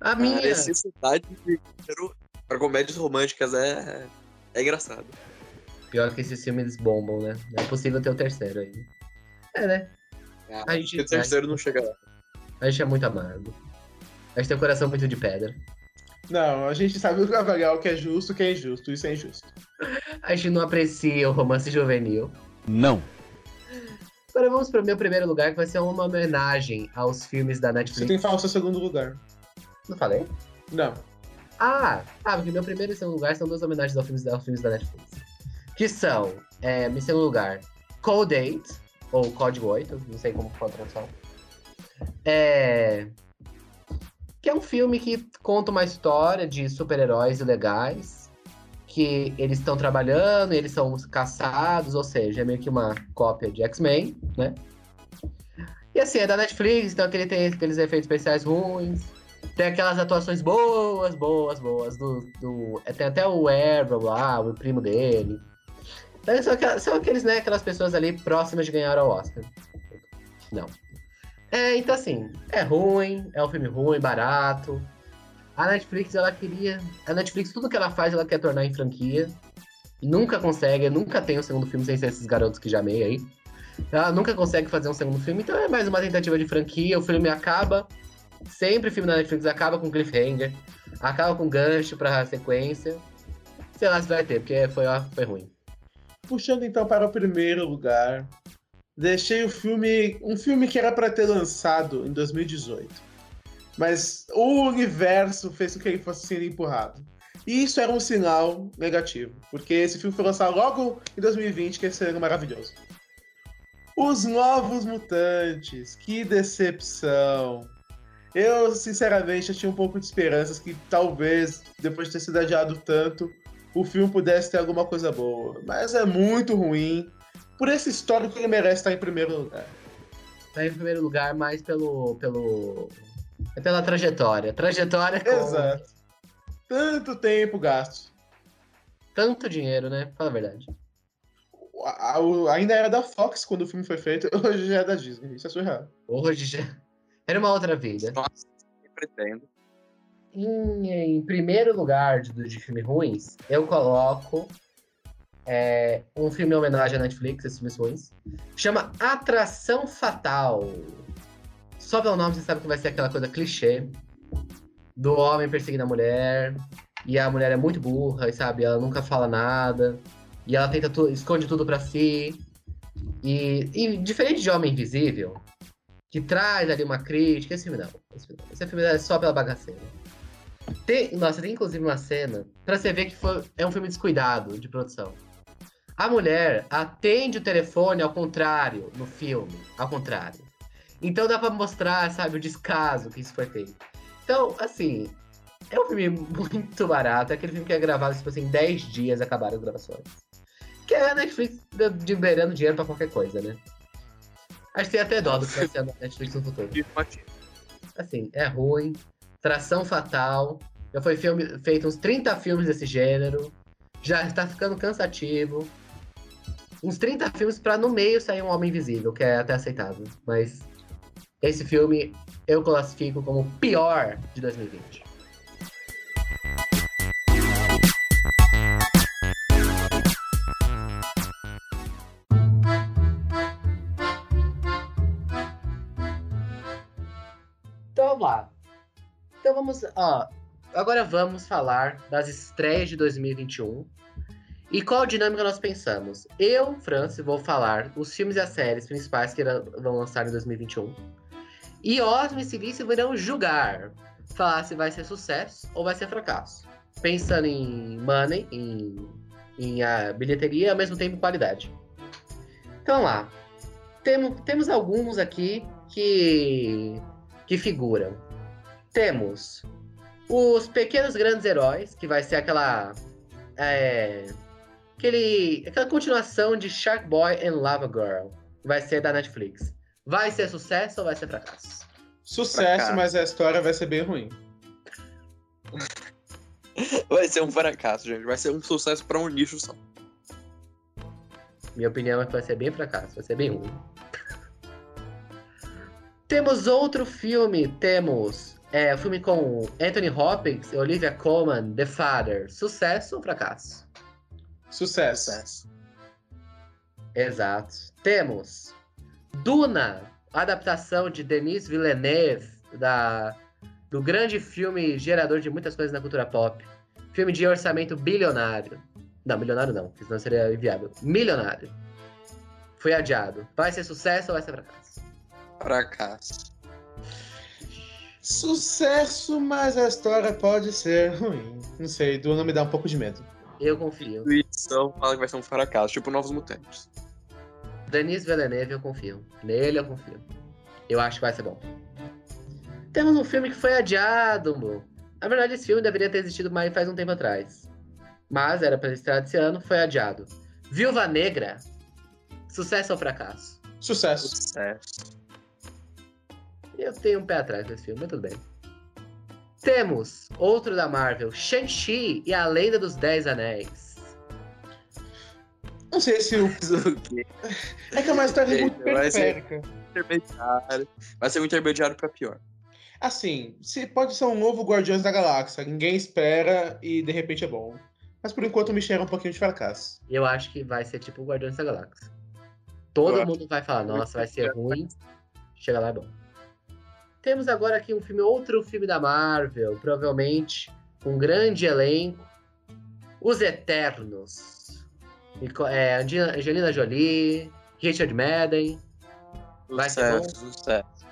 A A minha. necessidade de dinheiro pra comédias românticas é, é engraçado. Pior que esses filmes bombam, né? Não é possível ter o terceiro aí. É, né? A gente- o terceiro não chega lá. A gente é muito amargo. A gente tem um coração muito de pedra. Não, a gente sabe avaliar o que é justo e o que é injusto. Isso é injusto. A gente não aprecia o romance juvenil. Não. Agora vamos pro meu primeiro lugar, que vai ser uma homenagem aos filmes da Você Netflix. tem falso segundo lugar. Não falei? Não. Ah, ah, porque meu primeiro e segundo lugar são duas homenagens aos filmes, aos filmes da Netflix. Que são, é, em segundo lugar, Code 8, ou Código 8, não sei como foi a tradução. É, que é um filme que conta uma história de super-heróis ilegais, que eles estão trabalhando, eles são caçados, ou seja, é meio que uma cópia de X-Men, né? E assim, é da Netflix, então aquele tem aqueles efeitos especiais ruins, tem aquelas atuações boas, boas, boas. Do, do, é, tem até o Arrow lá, o primo dele. Então, são, aquelas, são aqueles, né, aquelas pessoas ali próximas de ganhar o Oscar. Não. É, então assim, é ruim, é um filme ruim, barato. A Netflix, ela queria. A Netflix, tudo que ela faz, ela quer tornar em franquia. Nunca consegue, nunca tem o segundo filme sem ser esses garotos que já amei aí. Ela nunca consegue fazer um segundo filme, então é mais uma tentativa de franquia. O filme acaba Sempre filme da Netflix acaba com cliffhanger, acaba com gancho pra sequência. Sei lá se vai ter, porque foi, ó, foi ruim. Puxando então para o primeiro lugar, deixei o filme, um filme que era para ter lançado em 2018, mas o universo fez com que ele fosse sendo empurrado. E isso era um sinal negativo, porque esse filme foi lançado logo em 2020, que esse ano maravilhoso. Os Novos Mutantes, que decepção! Eu, sinceramente, eu tinha um pouco de esperanças que talvez, depois de ter sido adiado tanto, o filme pudesse ter alguma coisa boa. Mas é muito ruim. Por esse histórico ele merece estar em primeiro lugar. Tá em primeiro lugar mais pelo. pelo. É pela trajetória. Trajetória com Exato. Tanto tempo gasto. tanto dinheiro, né? Fala a verdade. A- a- ainda era da Fox quando o filme foi feito, hoje já é da Disney. Isso é surreal. Hoje já. Era uma outra vida. Nossa, eu pretendo. Em, em primeiro lugar de, de filmes ruins, eu coloco é, um filme em homenagem à Netflix, esses filmes ruins. Chama Atração Fatal. Só pelo nome você sabe que vai ser aquela coisa clichê do homem perseguindo a mulher. E a mulher é muito burra, e sabe? Ela nunca fala nada. E ela tenta tu, esconde tudo pra si. E, e diferente de Homem Invisível, que traz ali uma crítica, esse filme não. Esse filme, não. Esse filme é só pela bagaceira. Tem, nossa, tem inclusive uma cena pra você ver que foi, é um filme descuidado de produção. A mulher atende o telefone ao contrário no filme, ao contrário. Então dá pra mostrar, sabe, o descaso que isso foi feito. Então, assim, é um filme muito barato, é aquele filme que é gravado, tipo assim, em 10 dias acabaram as gravações. Que é a Netflix liberando dinheiro pra qualquer coisa, né? Acho que tem até dó do que vai ser a Netflix no futuro. Assim, é ruim. Tração Fatal. Já foi filme, feito uns 30 filmes desse gênero. Já está ficando cansativo. Uns 30 filmes pra no meio sair um Homem Invisível, que é até aceitável. Mas esse filme eu classifico como o pior de 2020. Então vamos. Ó, agora vamos falar das estreias de 2021. E qual dinâmica nós pensamos? Eu, Francis, vou falar os filmes e as séries principais que vão lançar em 2021. E Osmo e Silício virão julgar. Falar se vai ser sucesso ou vai ser fracasso. Pensando em money, em, em a bilheteria e ao mesmo tempo em qualidade. Então lá. Temos, temos alguns aqui que, que figuram. Temos os Pequenos Grandes Heróis, que vai ser aquela. É, aquele, aquela continuação de Shark Boy and Lava Girl. Vai ser da Netflix. Vai ser sucesso ou vai ser fracasso? Sucesso, Fracasso. mas a história vai ser bem ruim. Vai ser um fracasso, gente. Vai ser um sucesso pra um nicho só. Minha opinião é que vai ser bem fracasso, vai ser bem ruim. Temos outro filme, temos é, o filme com Anthony Hopkins e Olivia Colman, The Father. Sucesso ou fracasso? Sucesso. Sucesso. Exato. Temos Duna, adaptação de Denis Villeneuve, da, do grande filme gerador de muitas coisas na cultura pop. Filme de orçamento bilionário. Não, milionário não, porque senão seria inviável. Milionário. Foi adiado. Vai ser sucesso ou vai ser fracasso? Fracasso. Sucesso, mas a história pode ser ruim. Não sei, Duna me dá um pouco de medo. Eu confio. Intuição fala que vai ser um fracasso, tipo Novos Mutantes. Denis Villeneuve, eu confio. Nele eu confio. Eu acho que vai ser bom. Temos um filme que foi adiado, mo. Na verdade, esse filme deveria ter existido mais faz um tempo atrás. Mas era para estrear esse ano, foi adiado. Viúva Negra. Sucesso ou fracasso? Sucesso. Sucesso. Eu tenho um pé atrás desse filme, mas tudo bem. Temos outro da Marvel, Shang-Chi e a Lenda dos Dez Anéis. Não sei se o. Quê? É que é uma história muito periférica. Intermediário. Vai ser um intermediário pra pior. Assim, se pode ser um novo Guardiões da Galáxia. Ninguém espera e de repente é bom. Mas por enquanto me cheira um pouquinho de fracasso. Eu acho que vai ser tipo o Guardiões da Galáxia. Todo Eu mundo vai falar, nossa, vai ser ruim. Chega lá, é bom. Temos agora aqui um filme, outro filme da Marvel, provavelmente com um grande elenco. Os Eternos. É, Angelina Jolie, Richard Madden. Vai ser bom? Sucesso, sucesso.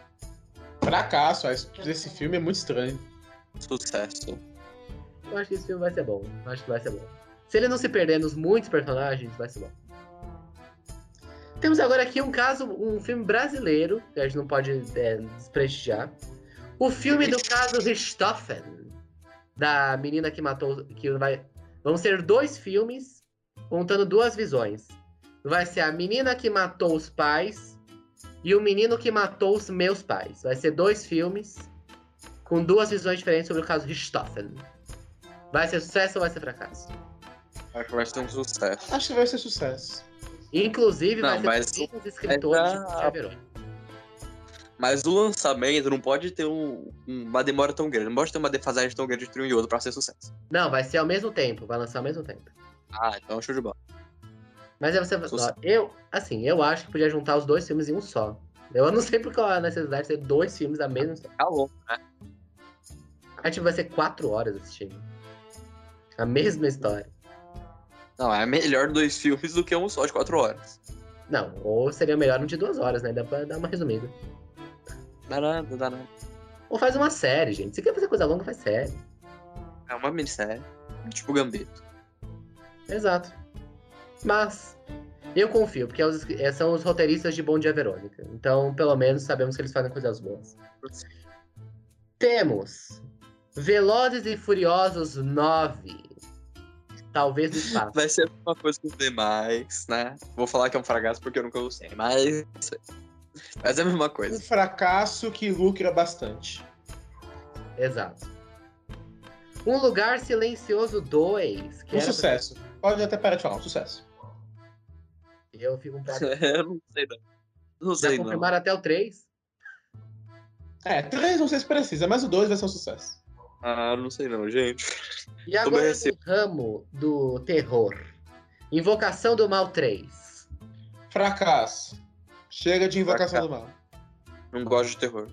Fracasso, desse filme é muito estranho. Sucesso. Eu acho que esse filme vai ser bom. Eu acho que vai ser bom. Se ele não se perder nos muitos personagens, vai ser bom. Temos agora aqui um caso, um filme brasileiro, que a gente não pode é, desprestigiar. O filme do caso Richthofen, da menina que matou. Que vai, vão ser dois filmes contando duas visões. Vai ser a menina que matou os pais e o menino que matou os meus pais. Vai ser dois filmes com duas visões diferentes sobre o caso Richthofen. Vai ser sucesso ou vai ser fracasso? Acho que vai ser um sucesso. Acho que vai ser sucesso. Inclusive, Não, vai ser mas- dos mesmos escritores mas de a- Tia Verônica. Mas o lançamento não pode ter um- uma demora tão grande. Não pode ter uma defasagem tão grande entre um e outro pra ser sucesso. Não, vai ser ao mesmo tempo, vai lançar ao mesmo tempo. Ah, então show de bola. Mas aí você. Eu, assim, eu acho que podia juntar os dois filmes em um só. Eu não sei por qual a necessidade de ter dois filmes da mesma história. Tá longo, né? A gente vai ser quatro horas assistindo. A mesma história. Não, é melhor dois filmes do que um só de quatro horas. Não, ou seria melhor um de duas horas, né? Dá pra dar uma resumida. Dá nada, dá nada. Ou faz uma série, gente. Se quer fazer coisa longa, faz série. É uma minissérie. Tipo Gambito. Exato. Mas eu confio, porque é é- são os roteiristas de Bom Dia Verônica. Então, pelo menos, sabemos que eles fazem coisas boas. Temos Velozes e Furiosos 9. Talvez no espaço. Vai ser uma coisa com os demais, né? Vou falar que é um fracasso porque eu nunca gostei, mas. Mas é a mesma Um coisa. fracasso que lucra bastante. Exato. Um Lugar Silencioso 2. Que Um era pra- sucesso. Pode até parar de falar, um sucesso. Eu fico um pouco. Eu não sei não. Não Já sei não. confirmaram até o 3? É, três não sei se precisa, mas o dois vai ser um sucesso. Ah, não sei não, gente. E Tô agora no ramo do terror. Invocação do Mal 3. Fracasso. Chega de invocação Fracasso. do mal. Não gosto de terror.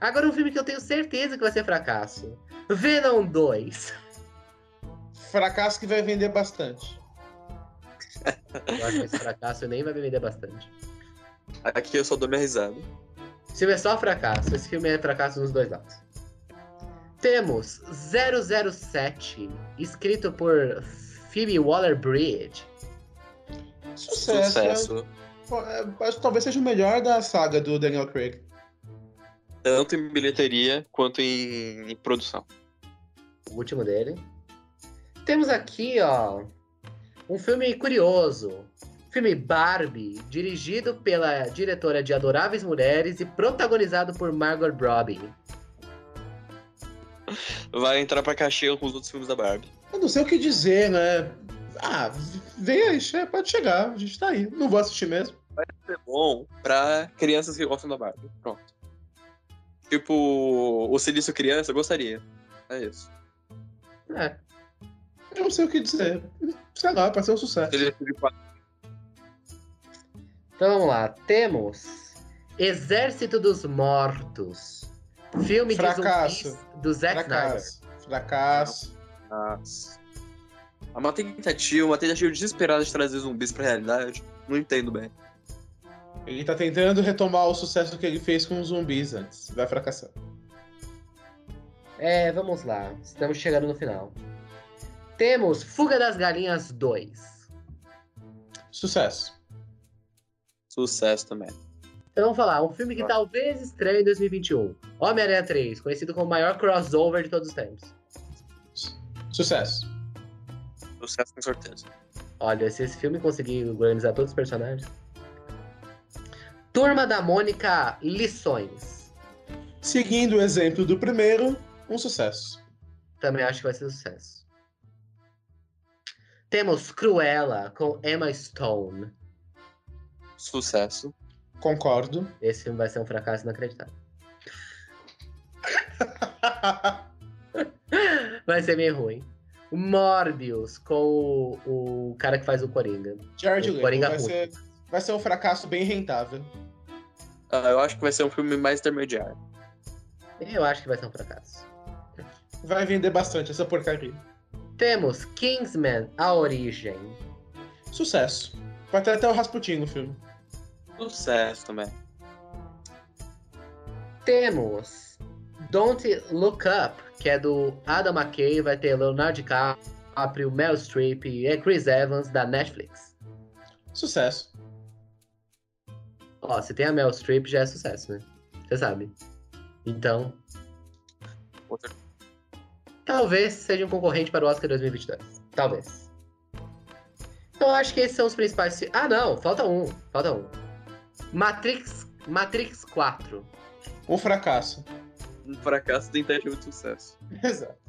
Agora um filme que eu tenho certeza que vai ser fracasso. Venom 2. Fracasso que vai vender bastante. Eu acho que esse fracasso nem vai me vender bastante. Aqui eu só dou minha risada. Esse filme é só fracasso. Esse filme é fracasso nos dois lados. Temos 007, escrito por Phoebe Waller-Bridge. Sucesso. Sucesso. É, acho que talvez seja o melhor da saga do Daniel Craig. Tanto em bilheteria quanto em, em produção. o último dele. Temos aqui, ó, um filme curioso. Filme Barbie, dirigido pela diretora de Adoráveis Mulheres e protagonizado por Margot Robbie. Vai entrar pra caixinha com os outros filmes da Barbie. Eu não sei o que dizer, né? Ah, vem aí, pode chegar, a gente tá aí. Não vou assistir mesmo. É bom pra crianças que gostam da Barbie. Pronto. Tipo, o Silício Criança, eu gostaria. É isso. É, Eu não sei o que dizer. Sei lá, pode ser um sucesso. Então vamos lá. Temos Exército dos Mortos. Filme Fracasso. de zumbis do Zack Snyder. Fracasso. Fracasso. É uma tentativa, uma tentativa desesperada de trazer zumbis pra realidade. Não entendo bem. Ele tá tentando retomar o sucesso que ele fez com os zumbis antes. Vai fracassar. É, vamos lá. Estamos chegando no final. Temos Fuga das Galinhas 2. Sucesso. Sucesso também. Então vamos falar, um filme que talvez estreie em 2021. Homem-Aranha 3, conhecido como o maior crossover de todos os tempos. Sucesso. Sucesso com certeza. Olha, se esse filme conseguir organizar todos os personagens. Turma da Mônica Lições. Seguindo o exemplo do primeiro, um sucesso. Também acho que vai ser um sucesso. Temos Cruella com Emma Stone. Sucesso. Concordo. Esse filme vai ser um fracasso inacreditável. Vai ser meio ruim. Morbius com o, o cara que faz o Coringa. Jared O Leto Coringa vai ruim. ser, vai ser um fracasso bem rentável. Ah, eu acho que vai ser um filme mais intermediário. Eu acho que vai ser um fracasso. Vai vender bastante essa porcaria. Temos Kingsman, A Origem. Sucesso. Vai ter até o Rasputin no filme. Sucesso também. Temos Don't Look Up, que é do Adam McKay, vai ter Leonardo DiCaprio, Meryl Streep e Chris Evans da Netflix. Sucesso. Ó, se tem a Meryl Streep já é sucesso, né? Você sabe. Então, Outra- talvez seja um concorrente para o Oscar 2022. Talvez. Então eu acho que esses são os principais. Ah, não, falta um. Falta um. Matrix, Matrix 4. Um fracasso. Um fracasso tentativa de sucesso. Exato.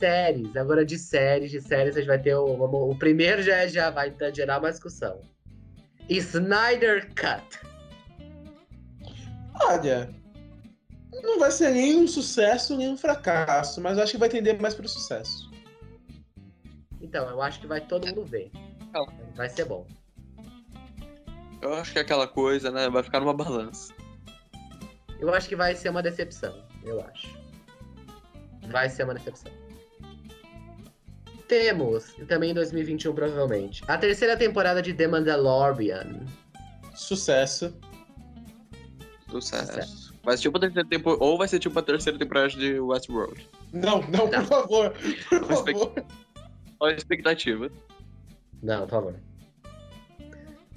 Séries, agora de séries, de séries a gente vai ter o. o primeiro já, já vai gerar uma discussão. Snyder Cut. Olha, não vai ser nem um sucesso nem um fracasso, mas eu acho que vai tender mais pro sucesso. Então, eu acho que vai todo mundo ver. Vai ser bom. Eu acho que é aquela coisa, né? Vai ficar numa balança. Eu acho que vai ser uma decepção. Eu acho. Vai ser uma decepção. Temos, e também em 2021 provavelmente, a terceira temporada de The Mandalorian. Sucesso. Sucesso. Sucesso. Vai ser tipo a terceira tempo... Ou vai ser tipo a terceira temporada de Westworld. Não, não, por Não. favor. Por Respeito. favor. Olha a expectativa. Não, por favor.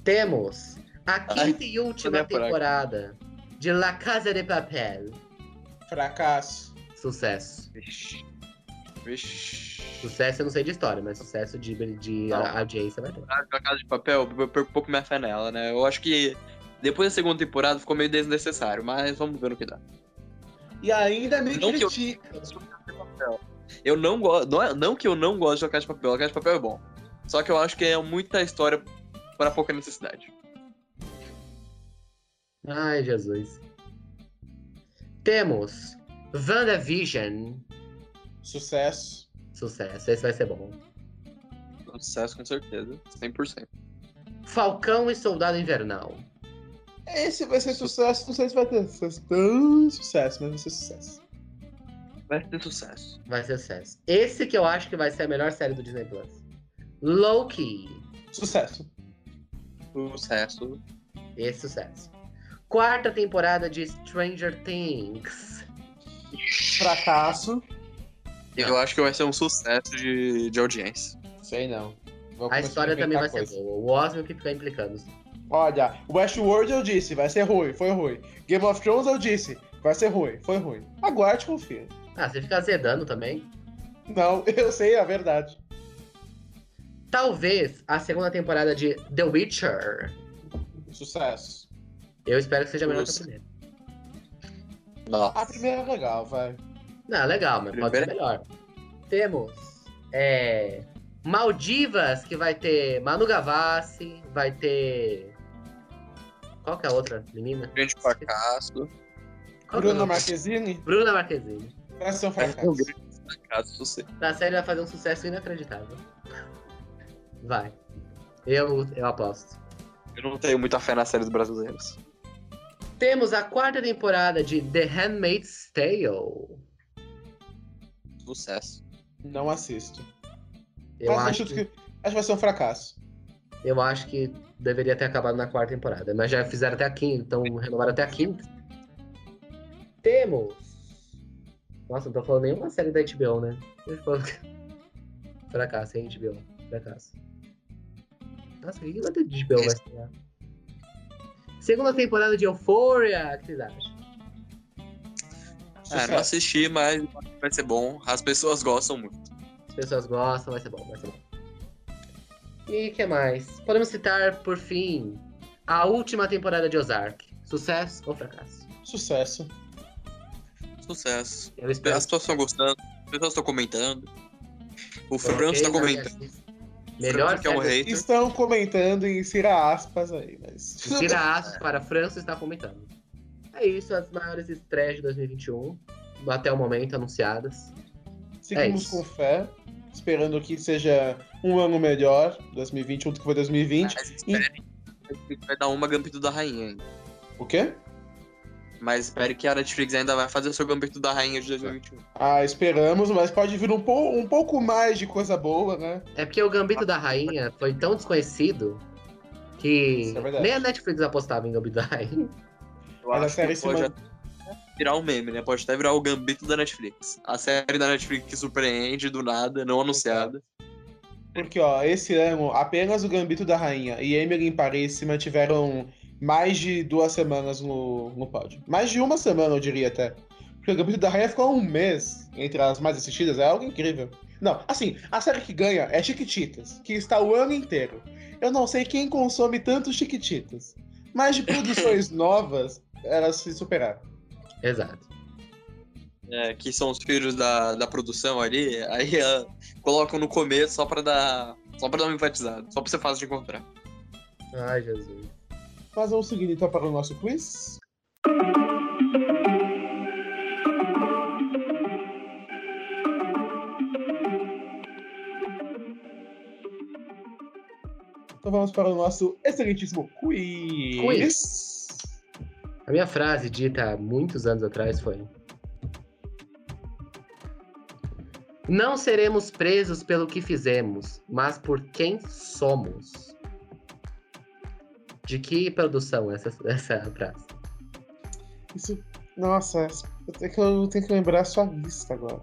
Temos a quinta Ai, e última temporada de La Casa de Papel. Fracasso. Sucesso. Vixe. Vixe. Sucesso eu não sei de história, mas sucesso de, de Não. a- audiência vai ter. A Casa de Papel, eu perco um pouco minha fé nela, né? Eu acho que depois da segunda temporada ficou meio desnecessário, mas vamos ver no que dá. E ainda me Não eu- critica. Eu não gosto. Não, é- não que eu não gosto de La Casa de Papel, La Casa de Papel é bom. Só que eu acho que é muita história para pouca necessidade. Ai, Jesus. Temos WandaVision. Sucesso. Sucesso, esse vai ser bom. Sucesso com certeza, 100%. Falcão e Soldado Invernal. Esse vai ser sucesso. Não sei se vai ter sucesso. tão sucesso, mas vai ser sucesso. Vai ter sucesso. Vai ser sucesso. Esse que eu acho que vai ser a melhor série do Disney Plus. Loki. Sucesso. Sucesso. Esse sucesso. Quarta temporada de Stranger Things. Fracasso. Eu acho que vai ser um sucesso de, de audiência. Sei não. Vou A história também vai inventar ser coisa. boa. O Osmo que fica implicando. Olha, Westworld eu disse, vai ser ruim, foi ruim. Game of Thrones eu disse, vai ser ruim, foi ruim. Aguarde, confia. Ah, você fica azedando também. Não, eu sei a verdade. Talvez a segunda temporada de The Witcher. Sucesso. Eu espero que seja melhor que a Nossa. primeira. Nossa. A primeira é legal, vai. Não, legal, mas pode ser melhor. Temos é, Maldivas, que vai ter Manu Gavassi, vai ter. Qual que é a outra menina? Grande fracasso. Qual é Bruna? Marquezine, Bruna Marquezine. vai ser um É um fracasso. fracasso, você. Na série vai fazer um sucesso inacreditável. Vai. Eu, eu aposto. Eu não tenho muita fé nas séries brasileiras. Temos a quarta temporada de The Handmaid's Tale. Sucesso. Não assisto. Eu Mas acho, acho que... acho que vai ser um fracasso. eu acho que deveria ter acabado na quarta temporada, mas já fizeram até a quinta, então renovaram até a quinta. Temos. Nossa, não tô falando nenhuma série da HBO, né? Fracasso, hein, HBO? Fracasso. Nossa, o que que a HBO vai estrear? Segunda temporada de Euphoria, o que vocês acham? É, não Sucesso. assisti, mas vai ser bom. As pessoas gostam muito. As pessoas gostam, vai ser bom, vai ser bom. E o que mais? Podemos citar, por fim, a última temporada de Ozark. Sucesso ou fracasso? Sucesso. Eu Sucesso. espero. As pessoas estão gostando, as pessoas estão comentando. O Franco está comentando. lista. Melhor que é um hater. Estão comentando em Cira aspas aí, mas. Tira aços para França está comentando. É isso, as maiores estreias de 2021, até o momento anunciadas. Seguimos É com fé, esperando que seja um ano melhor, 2021 do que foi 2020. Mas esperem. Vai dar uma Gambito da Rainha ainda. O quê? Mas espere que a Netflix ainda vai fazer o seu Gambito da Rainha de 2021. Ah, esperamos, mas pode vir um, pou- um pouco mais de coisa boa, né? É porque o Gambito da Rainha foi tão desconhecido que é nem a Netflix apostava em Gambito da Rainha. Eu Mas a acho série que pode man- até virar um meme, né? Pode até virar o Gambito da Netflix. A série da Netflix que surpreende do nada, não anunciada. Porque, ó, esse ano, apenas o Gambito da Rainha e Emily em Paris se mantiveram mais de duas semanas no, no pódio. Mais de uma semana, eu diria até. Porque o Gambito da Rainha ficou um mês entre as mais assistidas, é algo incrível. Não, assim, a série que ganha é Chiquititas, que está o ano inteiro. Eu não sei quem consome tanto Chiquititas, mas de produções novas, elas se superaram. Exato. É, que são os filhos da, da produção ali. Aí ah, colocam no começo só pra dar. Só pra dar uma enfatizada. Só pra ser fácil de encontrar. Ai, Jesus. Mas vamos seguir então para o nosso quiz. Então vamos para o nosso excelentíssimo quiz. Quiz. A minha frase dita há muitos anos atrás foi: Não seremos presos pelo que fizemos, mas por quem somos. De que produção essa, essa frase? Isso, nossa, eu tenho, que, eu tenho que lembrar a sua lista agora.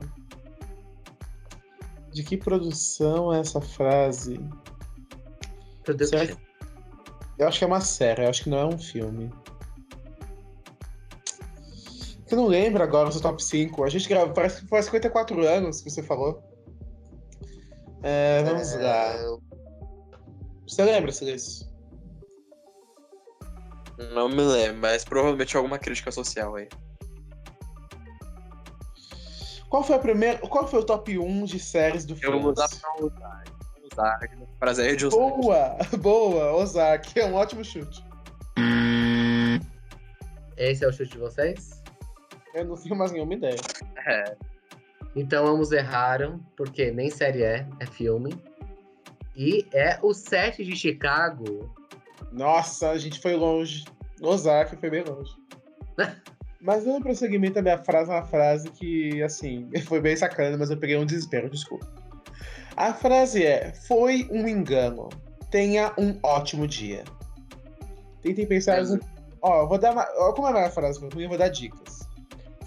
De que produção é essa frase? Production. Eu acho que é uma série, eu acho que não é um filme. Eu não lembro agora o seu top 5. A gente gravou, parece que foi há 54 anos que você falou. É, vamos lá. Você lembra, Silêncio? Não me lembro, mas provavelmente alguma crítica social aí. Qual foi a primeira. Qual foi o top 1 de séries do Eu filme? vou usar pra. Usar. Prazer é de usar. Boa! Boa! Ozark, é um ótimo chute. Esse é o chute de vocês? Eu não tenho mais nenhuma ideia. É. Então ambos erraram, porque nem série é, é filme. E é o 7 de Chicago. Nossa, a gente foi longe. Ozark foi bem longe. Mas dando prosseguimento a minha frase, é uma frase que, assim, foi bem sacana, mas eu peguei um desespero, desculpa. A frase é: Foi um engano. Tenha um ótimo dia. Tentem pensar. Em- Ó, vou dar. Uma... ó, Como é a minha frase? Eu vou dar dicas.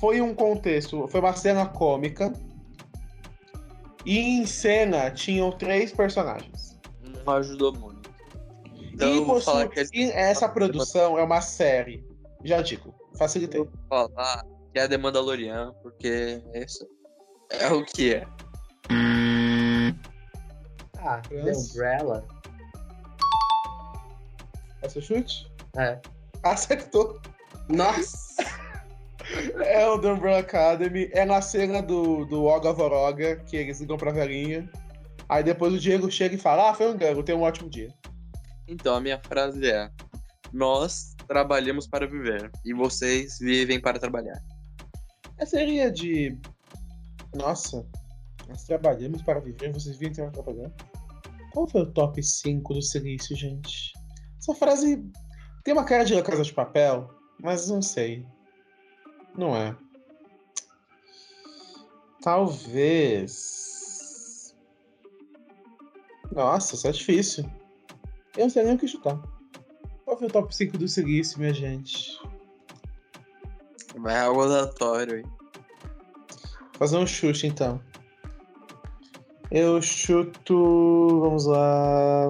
Foi um contexto, foi uma cena cômica. E em cena tinham três personagens. Não ajudou muito. Então e, eu vou possui- falar que é e essa produção é uma série. Já digo, facilitei. Eu vou falar que é The Mandalorian, porque isso é o que é. Ah, The Yes. Umbrella. É seu chute? É. Acertou. Nossa! É o The Umbrella Academy. É na cena do, do Oga Voroga, que eles ligam pra velhinha. Aí depois o Diego chega e fala: Ah, foi um engano, tenha um ótimo dia. Então a minha frase é: Nós trabalhamos para viver e vocês vivem para trabalhar. Essa seria de. Nossa, nós trabalhamos para viver, vocês vêm para trabalhar. Qual foi o top 5 do silício, gente? Essa frase tem uma cara de La Casa de Papel, mas não sei. Não é. Talvez. Nossa, isso é difícil. Eu não sei nem o que chutar. Qual foi o top 5 do silício, minha gente? Vai algo aleatório aí. Fazer um chute então. Eu chuto. Vamos lá.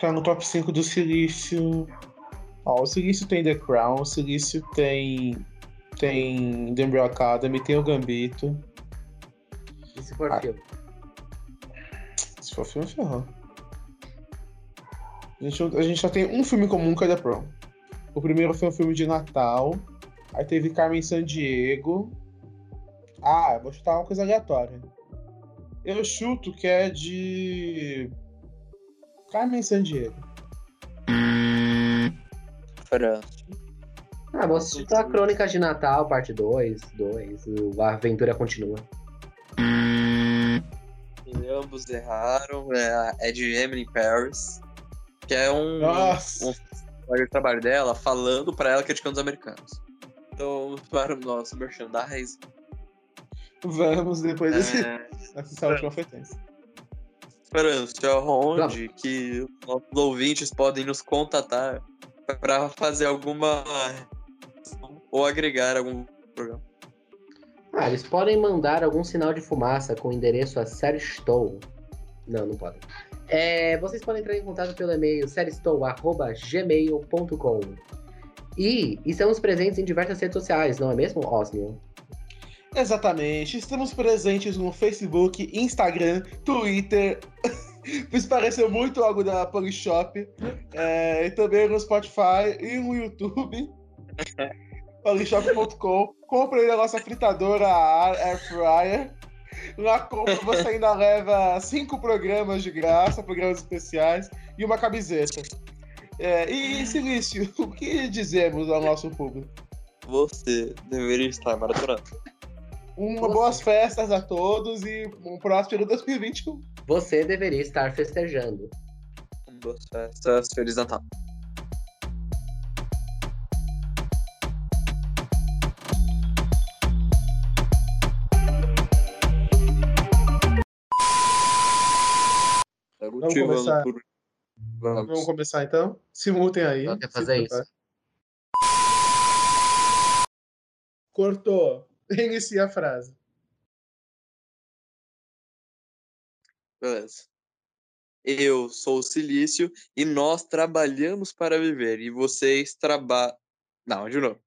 Tá no top 5 do Silício. Ó, o Silício tem The Crown, o Silício tem. Tem The Umbrella Academy, tem o Gambito. E se for Ah. filme? Se for filme, ferrou. A gente, a gente só tem um filme comum que é The Prom. O primeiro foi um filme de Natal. Aí teve Carmen Sandiego. Ah, eu vou chutar uma coisa aleatória. Eu chuto que é de. Carmen Sandiego. França. Ah, vou assistir a Crônica de Natal, parte 2, 2, o- a aventura continua. E ambos erraram. É, é de Emily Paris. Que é um. Nossa! um de trabalho dela falando pra ela criticando os americanos. Então, para o nosso merchandise. Vamos depois desse, É, dessa última frequência. França, onde que os nossos ouvintes podem nos contatar para fazer alguma ou agregar algum programa. Ah, eles podem mandar algum sinal de fumaça com o endereço a Seriestou. Não, não podem. É, vocês podem entrar em contato pelo e-mail seriestou.gmail.com E estamos presentes em diversas redes sociais, não é mesmo, Osmio? Exatamente. Estamos presentes no Facebook, Instagram, Twitter. Isso pareceu muito algo da Polishop. É, e também no Spotify e no YouTube. Polishop.com. Compre aí a nossa fritadora Air Fryer. Na compra você ainda leva cinco programas de graça, programas especiais e uma camiseta. É, e Silício, o que dizemos ao nosso público? Você deveria estar maratonando. Uma boas festas a todos e um próspero 2021. Você deveria estar festejando. Boas festas, Feliz Natal. Vamos começar. por- Vamos Vamos. começar então? Se mutem aí. Ela quer Se fazer isso. Cortou. Inicia a frase. Beleza. Eu sou o Silício e nós trabalhamos para viver. E vocês trabalham. Não, de novo.